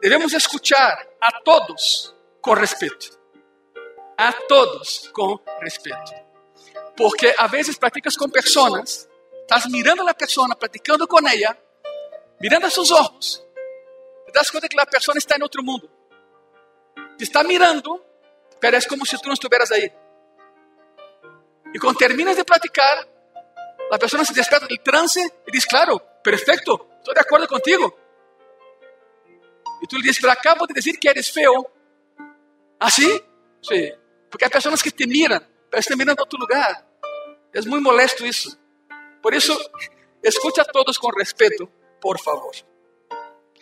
devemos escuchar a todos com respeito. A todos com respeito. Porque a vezes praticas com pessoas, estás mirando a pessoa, praticando com ela, mirando a olhos, te das conta que a pessoa está em outro mundo. Te está mirando, pero é como se tu não estuvieras aí. E quando terminas de praticar, a pessoa se desperta do trance e diz: Claro, perfeito, estou de acordo contigo. E tu lhe dizes: acabo de dizer que eres feo. Assim? Sim. Porque há pessoas que te miram estão mirando a outro lugar. É muito molesto isso. Por isso, escute a todos com respeito, por favor.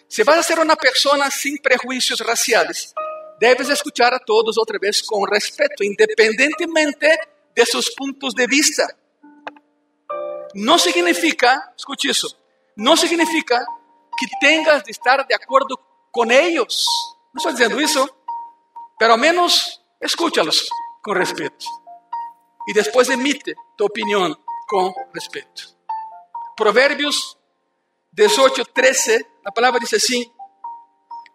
Se vas a ser uma pessoa sem prejuízos raciais, debes escuchar a todos outra vez com respeito, independentemente de seus pontos de vista. Não significa, escute isso, não significa que tengas de estar de acordo com eles. Não estou dizendo isso, pero ao menos escúchalos com respeito e depois emite tu opinião com respeito. Provérbios 18, 13, a palavra diz assim: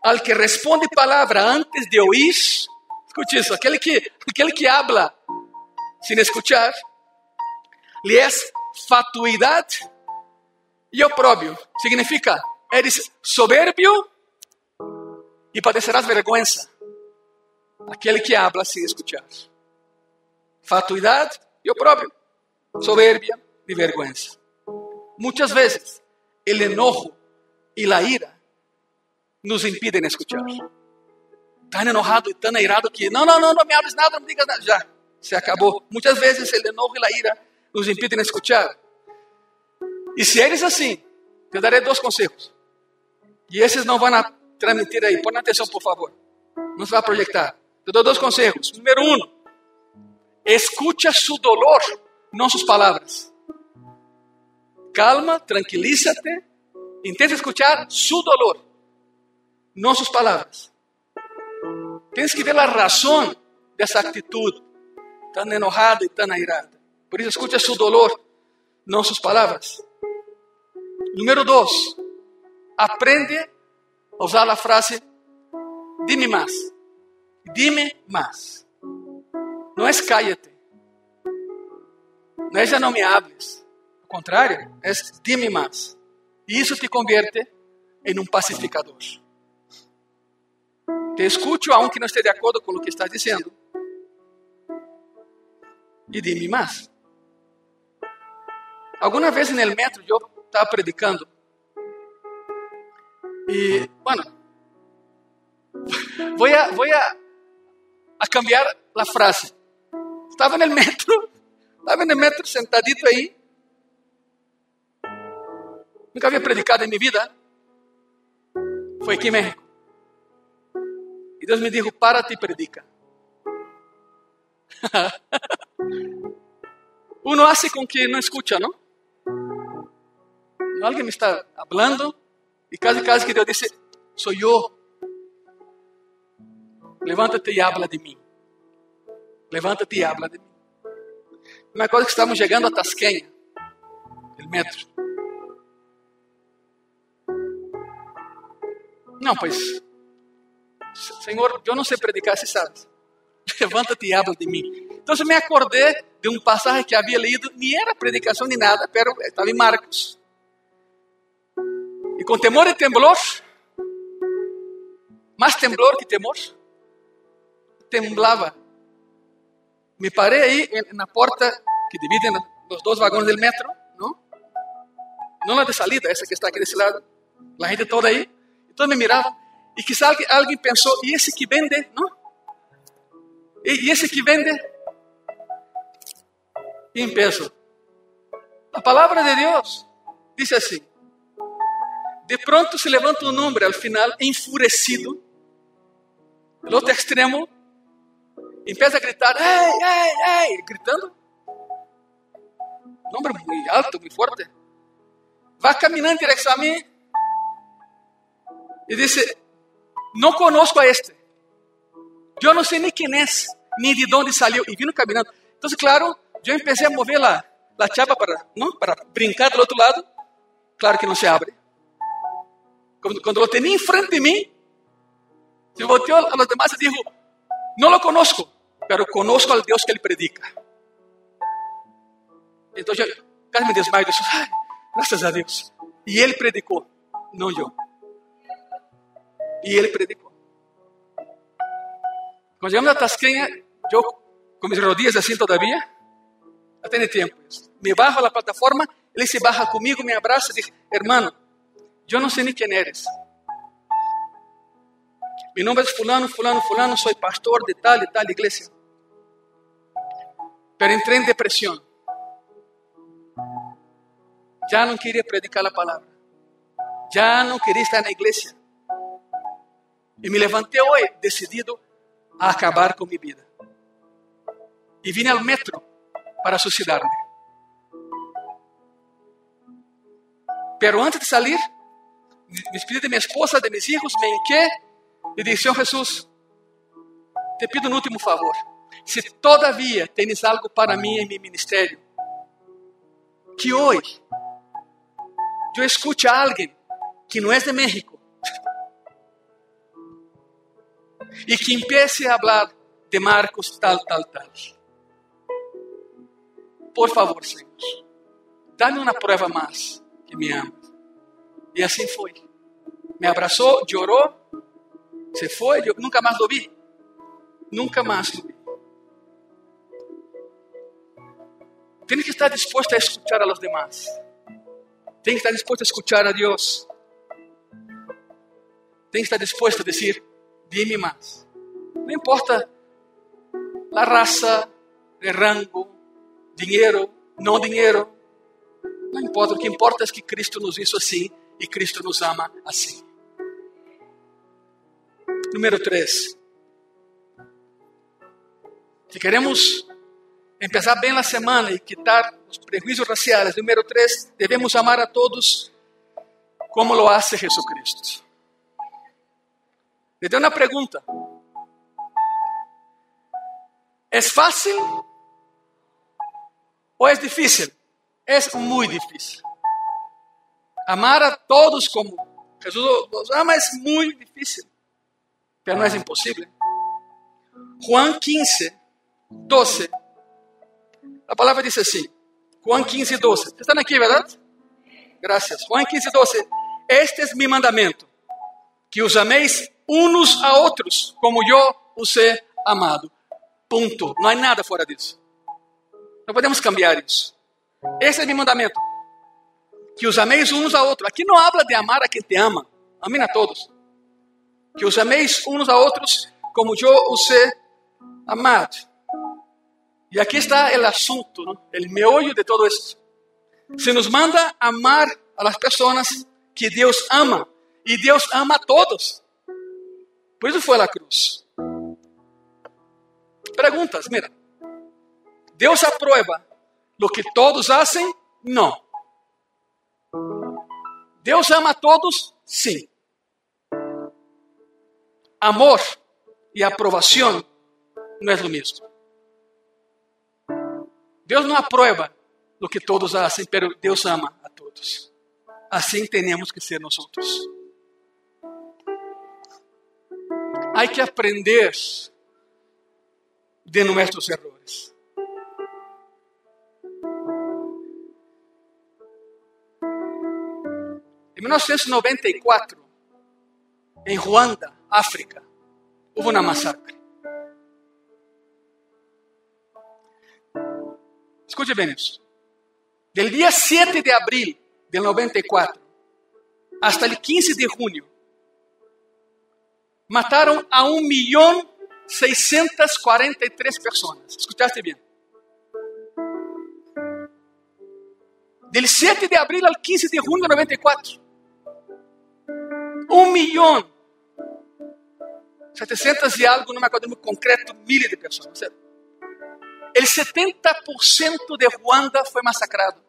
Al que responde palavra antes de ouvir, escute isso, aquele que, aquele que habla sem escuchar, lhe é fatuidade e oprobio. Significa, eres soberbio e padecerás vergonha. Aquele que habla sem escuchar fatuidade e oprobio, soberbia e vergonha. Muitas vezes, o enojo e a ira nos impidem escuchar. Tan enojado e tan airado que não, não, não, não me hables nada, não me digas nada. Já, se acabou. Muitas vezes o enojo e a ira nos impidem escuchar. E se eres assim, te darei dois conselhos. E esses não vão transmitir aí. Põe atenção, por favor. Não se vai projetar. Te dou dois conselhos. Número um, escucha su dolor, não suas palavras. Calma, tranquilízate, intenta escuchar su dolor, não suas palavras. Tens que ver a razão dessa atitude tão enojada e tão airada. Por isso, escucha su dolor, não suas palavras. Número dois, aprende a usar a frase dime mais. Dime mais. Não é cállate. Não é já não me hables. Ao contrário, é dime mais. E isso te converte em um pacificador. Te escucho aunque não esteja de acordo com o que estás dizendo. E dime mais. Alguma vez no metro eu estava predicando e, bueno, vou a, vou a, a cambiar a frase. Estava no metro, estava no metro sentadito aí. Nunca havia predicado em minha vida. Foi aqui em México. E Deus me disse: para-te e predica. Uno hace com que não escucha, não? Alguém me está falando e quase, quase que Deus disse: sou eu. Levanta-te e habla de mim. Levanta-te e habla de mim. Uma coisa que estamos chegando a Tasqueña, o metro. Não, pois, Senhor, eu não sei predicar, você sabe. Levanta-te e habla de mim. Então eu me acordei de um passagem que havia lido, nem era predicação nem nada, pero estava em Marcos. E com temor e temblor, mais temblor que temor, temblava me parei aí na porta que divide os dois vagões do metro, não? Não na de salida, essa que está aqui desse lado. A gente toda aí. Então me mirava. E quizá alguém, alguém pensou, e esse que vende, não? E, e esse que vende? E empiezo. A palavra de Deus diz assim: De pronto se levanta um homem al final enfurecido, el outro extremo, empieza a gritar, ¡Ey, ey, ey! Gritando. Homem muito alto, muito forte. Vai caminhando em direção a mim e disse: Não conosco a este. Eu não sei nem quem é, nem de onde saiu. E vindo caminhando. Então, claro, eu empecé a mover a, a chapa para, não, para brincar do outro lado. Claro que não se abre. Quando, quando lo tenía enfrente de mim, se volteou a los demás e disse: Não lo conozco, pero conozco al Deus que ele predica. Então eu casi me desmaio e disse: Ai, graças a Deus. E ele predicou, não eu. E ele predicou. Quando chegamos a Tasqueña, eu, com mis rodillas assim todavía, já tem tempo. Me bajo a plataforma, ele se baja comigo, me abraça e diz: Hermano, eu não sei nem quem eres. Mi nombre es fulano, fulano, fulano, soy pastor de tal y tal iglesia. Pero entré en depresión. Ya no quería predicar la palabra. Ya no quería estar en la iglesia. Y me levanté hoy decidido a acabar con mi vida. Y vine al metro para suicidarme. Pero antes de salir, me despedí de mi esposa, de mis hijos, me hinqué e disse: Senhor Jesus, te pido um último favor. Se todavia tens algo para mim em meu ministério, que hoje eu escute a alguém que não é de México e que empiece a falar de Marcos tal, tal, tal. Por favor, Senhor, dá-me uma prova mais que me amas. E assim foi. Me abraçou, chorou se foi, eu nunca mais lo vi. Nunca mais lo vi. Tem que estar disposto a escuchar a los demás. Tem que estar disposto a escuchar a Deus. Tem que estar disposto a dizer: dime mais. Não importa a raça, o rango, dinheiro, não dinheiro. Não importa. O que importa é que Cristo nos hizo assim e Cristo nos ama assim. Número 3. Se queremos empezar bem a semana e quitar os prejuízos raciais, número 3, devemos amar a todos como lo hace Jesucristo. Le tengo una pregunta. ¿Es fácil o es difícil? Es muy difícil. Amar a todos como Jesús los ama es muy difícil pero no es imposible. Juan 15, 12. La palabra dice así. Juan 15, 12. ¿Están aquí, verdad? Gracias. Juan 15, 12. Este es mi mandamiento. Que os améis unos a otros como yo os he amado. Ponto. Não há nada fora disso. Não podemos cambiar isso. Esse é meu mandamento. Que os améis uns a outros. Aqui não habla de amar a quem te ama. Amém a todos que os améis uns a outros como eu os he amado. E aqui está o assunto, ¿no? o meollo de todo esto. Se nos manda amar a las pessoas que Deus ama, e Deus ama a todos. Por isso foi a cruz. Perguntas, mira. Deus aprueba lo que todos hacen? Não. Deus ama a todos? Sim amor y aprobación no es lo mismo. Dios no aprueba lo que todos hacen, pero Dios ama a todos. Así tenemos que ser nosotros. Hay que aprender de nuestros errores. En 1994, en Ruanda, África, hubo una masacre. Escuche bien eso. Del día 7 de abril del 94 hasta el 15 de junio, mataron a un millón 643 personas. ¿Escuchaste bien? Del 7 de abril al 15 de junio de 94. Um milhão 700 e algo, não me acordo muito concreto, milhas de pessoas. O 70% de Ruanda foi massacrado.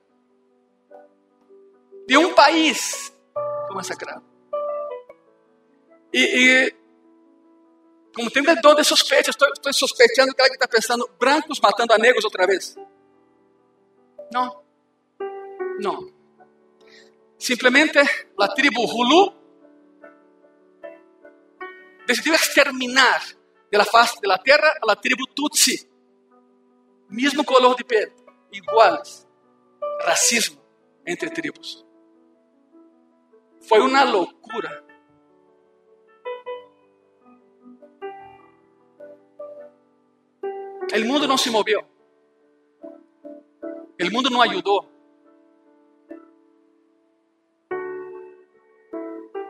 De um país foi massacrado. E, como tem de suspeita, estou, estou suspeitando que ela está pensando brancos matando a negros outra vez. Não. Não. Simplesmente a tribo Hulu decidiu exterminar de la faz de la terra a la tribu Tutsi. Mesmo color de pele, iguais. Racismo entre tribos. Foi uma loucura. O mundo não se moveu. O mundo não ajudou.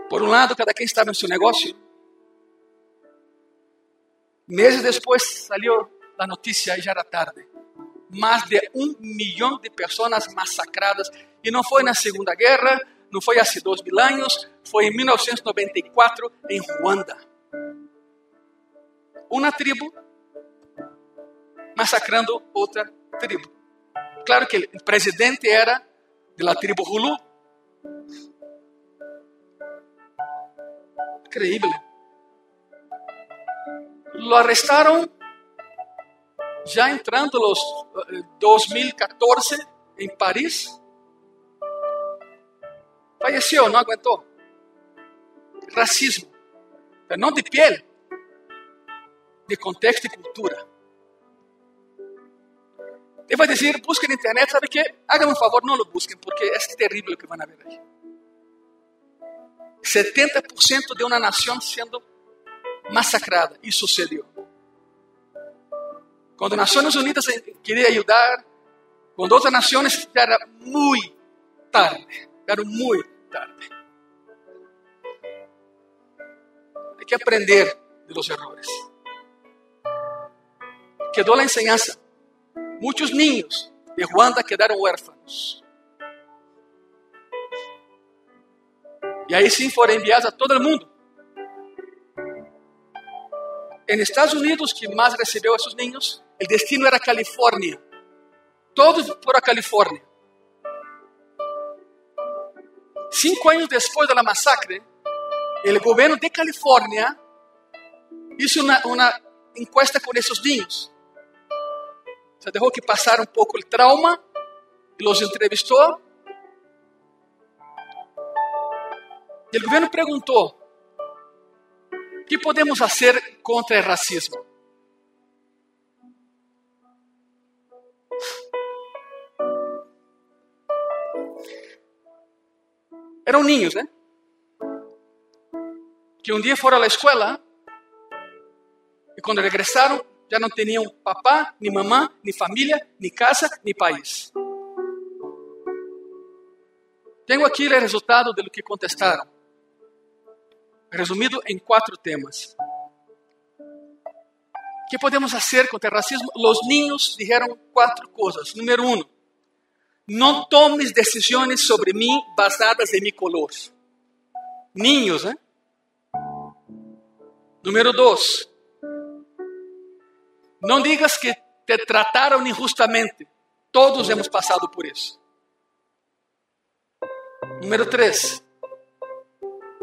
Por um lado, cada quem estava em seu negócio. Meses depois saiu a notícia já era tarde. Mais de um milhão de pessoas massacradas. E não foi na Segunda Guerra, não foi há dois mil anos, foi em 1994 em Ruanda. Uma tribo massacrando outra tribo. Claro que o presidente era da tribo Hulu. Increíble. Lo arrestaram já entrando los 2014 eh, em Paris. Falleceu, não aguentou. Racismo. Não de pele, de contexto e cultura. Devo dizer, busquem na internet, sabe que? Háganme um favor, não lo busquem, porque é terrível o que vão ver aí. 70% de uma nação sendo massacrada. E sucedeu. Quando Nações Unidas queria ajudar, quando outras nações era muito tarde. Era muito tarde. Tem que aprender de los errores. A enseñanza. Muitos niños de Ruanda quedaram huérfanos. E aí sim foram enviados a todo o mundo. Em Estados Unidos, que mais recebeu esses niños, o destino era Califórnia. Todos foram a Califórnia. Cinco anos depois da massacre, o governo de Califórnia hizo uma, uma encuesta com esses niños. Se deixou que passar um pouco o trauma e los entrevistou. E o governo perguntou: o que podemos fazer contra o racismo? Eram niños, né? Que um dia foram à escola e quando regressaram já não tinham papá, nem mamã, nem família, nem casa, nem país. Tenho aqui o resultado do que contestaram, resumido em quatro temas. O que podemos fazer contra o racismo? Os niños disseram quatro coisas. Número um, não tomes decisões sobre mim basadas em meu color. Niños, né? Número dois, não digas que te trataram injustamente. Todos hemos passado por isso. Número 3.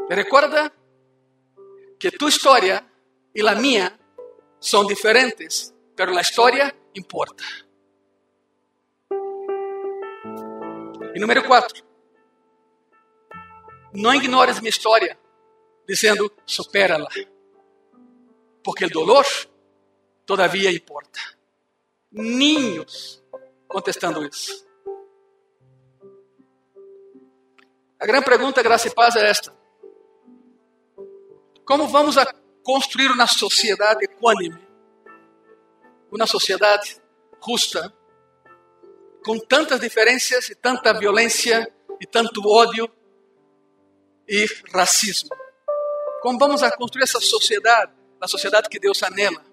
Recuerda que tu história e a minha são diferentes, mas a história importa. E número 4. Não ignores minha história dizendo supera-la. Porque o dolor todavia importa. Ninhos contestando isso. A grande pergunta, graça e paz, é esta: Como vamos a construir uma sociedade equânime, uma sociedade justa, com tantas diferenças e tanta violência e tanto ódio e racismo? Como vamos a construir essa sociedade, a sociedade que Deus anela?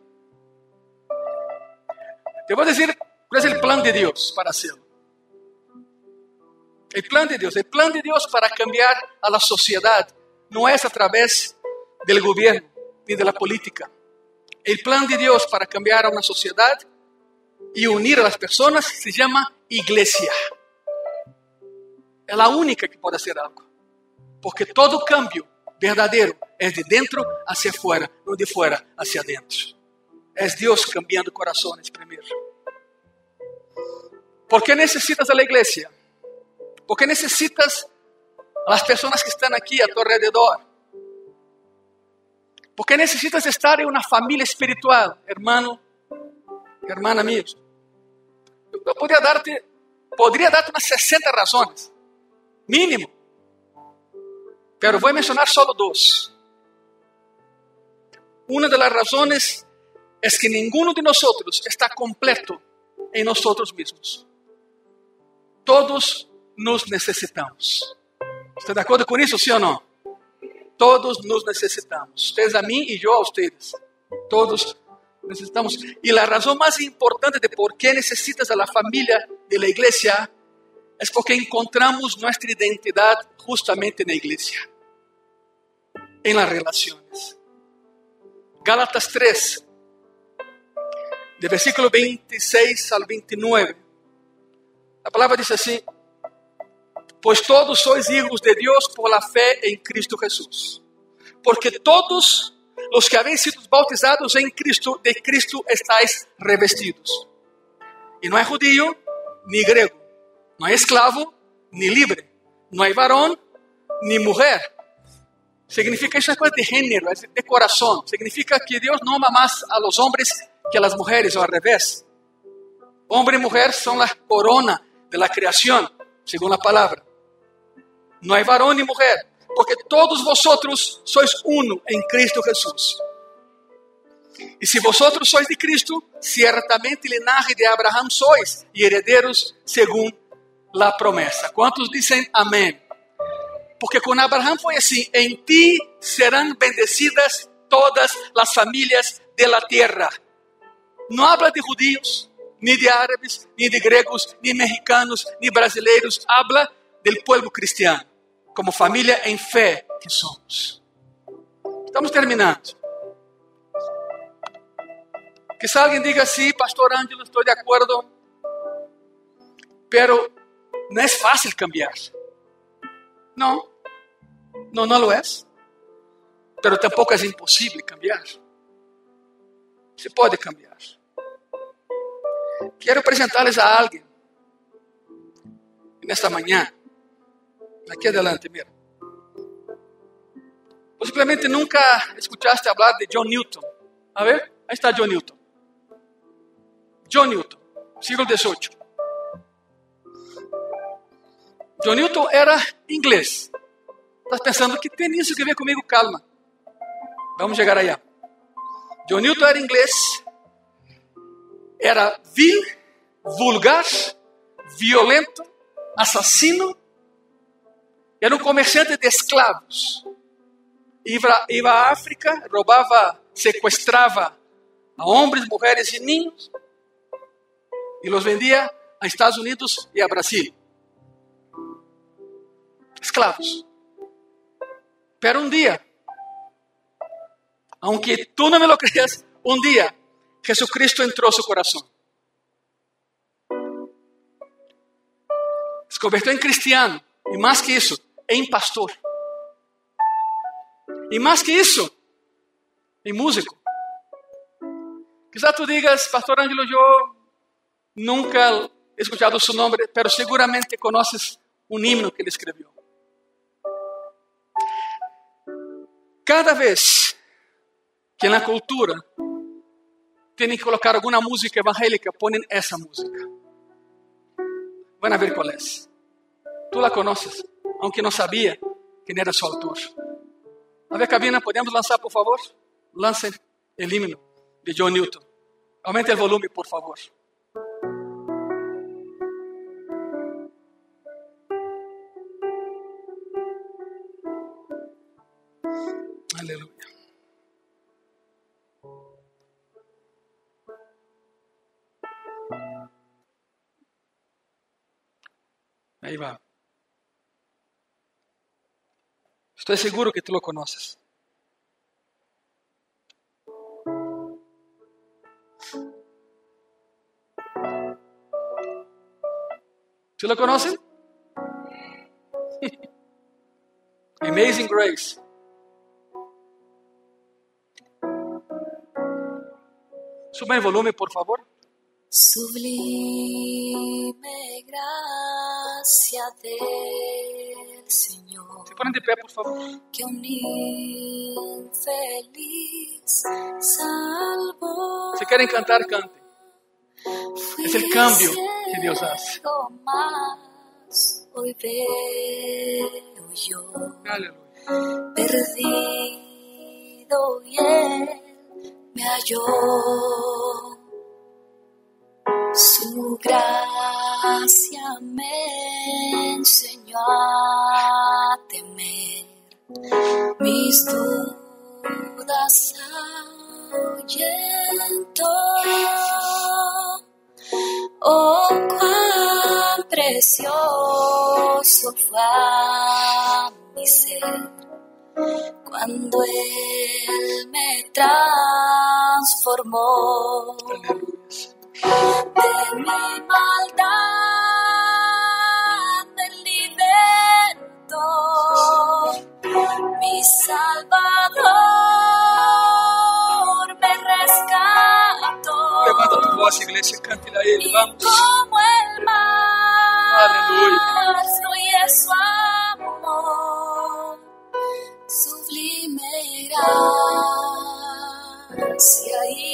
Te voy a decir cuál es el plan de Dios para hacerlo. El plan de Dios, el plan de Dios para cambiar a la sociedad no es a través del gobierno ni de la política. El plan de Dios para cambiar a una sociedad y unir a las se llama iglesia. Es la única que puede hacer algo. Porque todo cambio verdadero es de dentro hacia afuera, no de fuera hacia adentro. Es Dios cambiando corazones primero. ¿Por qué necesitas a la? Porque necesitas a las personas que están aquí a tu alrededor. Porque necesitas estar en una familia espiritual, hermano, hermana mía. Yo podría darte, podría darte unas 60 razones, mínimo. Pero voy a mencionar solo dos. Una de las razones es que ninguno de nosotros está completo en nosotros mismos. Todos nos necesitamos. ¿Está de acuerdo con eso, sí o no? Todos nos necesitamos. Ustedes a mí y yo a ustedes. Todos necesitamos. Y la razón más importante de por qué necesitas a la familia de la iglesia es porque encontramos nuestra identidad justamente en la iglesia, en las relaciones. Gálatas 3, de versículo 26 al 29. La palabra dice así, pues todos sois hijos de Dios por la fe en Cristo Jesús. Porque todos los que habéis sido bautizados en Cristo, de Cristo estáis revestidos. Y no hay judío ni griego, no hay esclavo ni libre, no hay varón ni mujer. Significa eso es cosa de género, es de corazón. Significa que Dios no ama más a los hombres que a las mujeres, o al revés. Hombre y mujer son la corona de la creación, según la palabra. No hay varón ni mujer, porque todos vosotros sois uno en Cristo Jesús. Y si vosotros sois de Cristo, ciertamente linaje de Abraham sois y herederos según la promesa. ¿Cuántos dicen amén? Porque con Abraham fue así, en ti serán bendecidas todas las familias de la tierra. No habla de judíos, ni de árabes, ni de griegos, ni mexicanos, ni brasileiros. Habla del pueblo cristiano, como familia en fe que somos. Estamos terminando. Quizá alguien diga, sí, Pastor Ángelo, estoy de acuerdo, pero no es fácil cambiar. No, no, no lo es. Pero tampoco es imposible cambiar. Se pode cambiar. Quero apresentar-lhes a alguém nesta manhã. Aqui adelante, mira. Possivelmente nunca escutaste falar de John Newton. A ver, aí está John Newton. John Newton, século XVIII. John Newton era inglês. Estás pensando que tem isso que ver comigo? Calma. Vamos chegar aí. John Newton era inglês, era vil, vulgar, violento, assassino, era um comerciante de escravos. Iba, iba à África, roubava, sequestrava a homens, mulheres e ninhos e los vendia a Estados Unidos e a Brasil. Esclavos. Pero um dia, aunque tú no me lo creas, un día Jesucristo entró a su corazón. Se convirtió en cristiano y más que eso, en pastor. Y más que eso, en músico. Quizá tú digas, Pastor Ángelo, yo nunca he escuchado su nombre, pero seguramente conoces un himno que él escribió. Cada vez que na cultura tem que colocar alguma música evangélica, ponem essa música. Vão ver qual é. Tu la conoces, aunque não sabia quem era seu autor. A ver, cabina, podemos lançar, por favor? Lancem o himno de John Newton. Aumente o volume, por favor. Estoy seguro que tú lo conoces. ¿Sí lo conocen? Amazing Grace. Sube el volumen, por favor. Sublime gracia del Señor, Se ponen de pie, por favor. que un infeliz salvó. Si quieren cantar, canten. Fui Es el cambio que Dios hace. mas hoy veo yo Aleluya. perdido y él me halló. Su gracia me enseñó a temer mis dudas ahuyentó. Oh, cuán precioso fue mi ser cuando Él me transformó. De mi maldad me libertó mi Salvador me rescató Levanta tu voz, iglesia, cántela a Él. y Vamos. como el mar Aleluya. fluye su amor sublime gracia y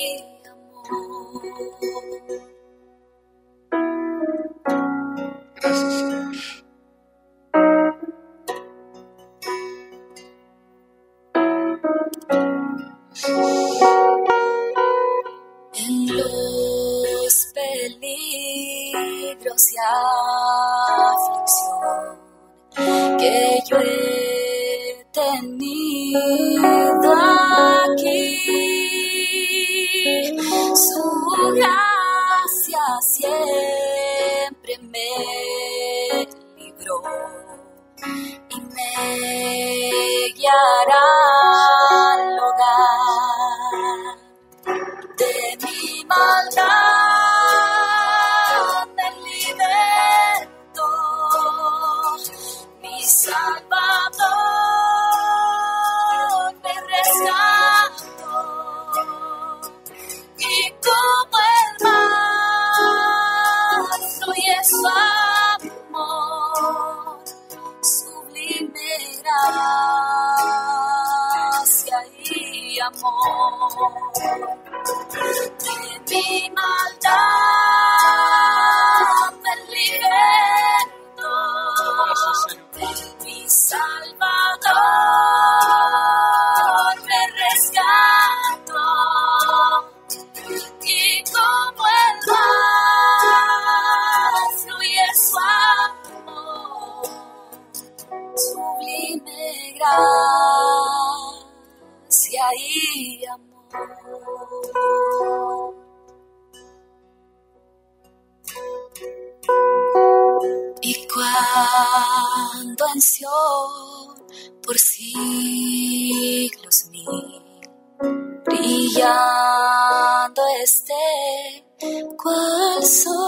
sol,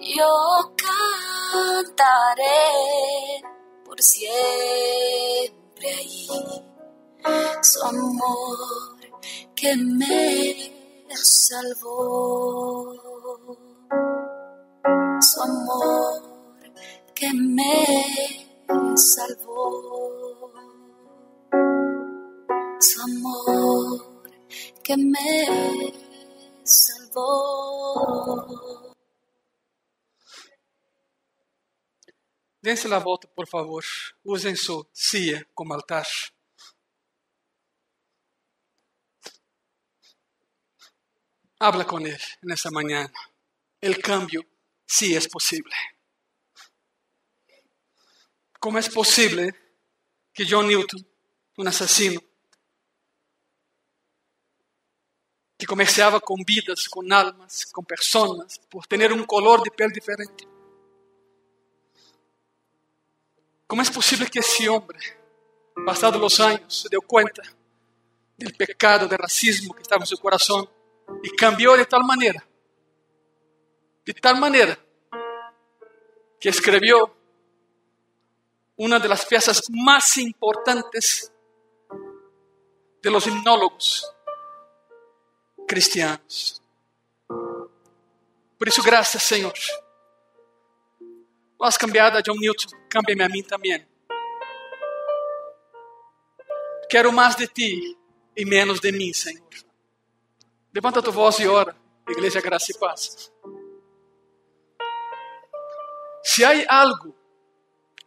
yo cantaré por siempre ahí su amor que me salvó, su amor que me salvó, su amor que me Dense la volta, por favor. Usem su cia como altar. Habla con Él en esta mañana. El cambio sí es posible. ¿Cómo es posible que John Newton, un asesino, que comerciaba con vidas, con almas, con personas, por tener un color de piel diferente, ¿Cómo es posible que ese hombre, pasados los años, se dio cuenta del pecado de racismo que estaba en su corazón y cambió de tal manera, de tal manera, que escribió una de las piezas más importantes de los himnólogos cristianos. Por isso, graças, Senhor. Não has cambiado a John Newton, cambia-me a mim também. Quero mais de ti e menos de mim, Senhor. Levanta tua voz e ora, Igreja Graça e Paz. Se há algo,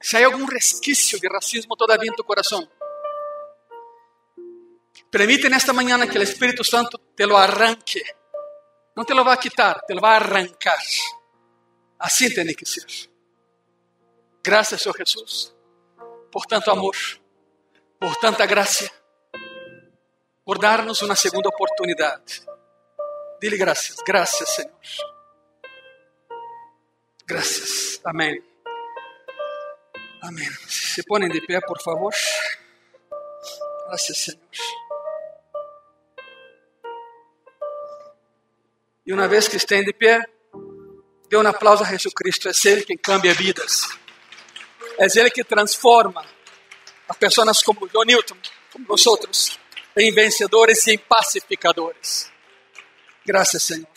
se há algum resquício de racismo todavia em tu coração, permite nesta manhã que o Espírito Santo te lo arranque. Não te lo vai quitar, te lo vai arrancar. Assim tem que ser. Graças, Senhor Jesus, por tanto amor, por tanta graça, por dar-nos uma segunda oportunidade. Dile graças, graças, Senhor. Graças. Amém. Amém. Se ponem de pé, por favor. Graças, Senhor. E uma vez que estén de pé, dê um aplauso a Jesus Cristo. É Ele quem cambia vidas. É Ele que transforma a pessoas como John Newton, como nós outros, em vencedores e em pacificadores. Graças, Senhor.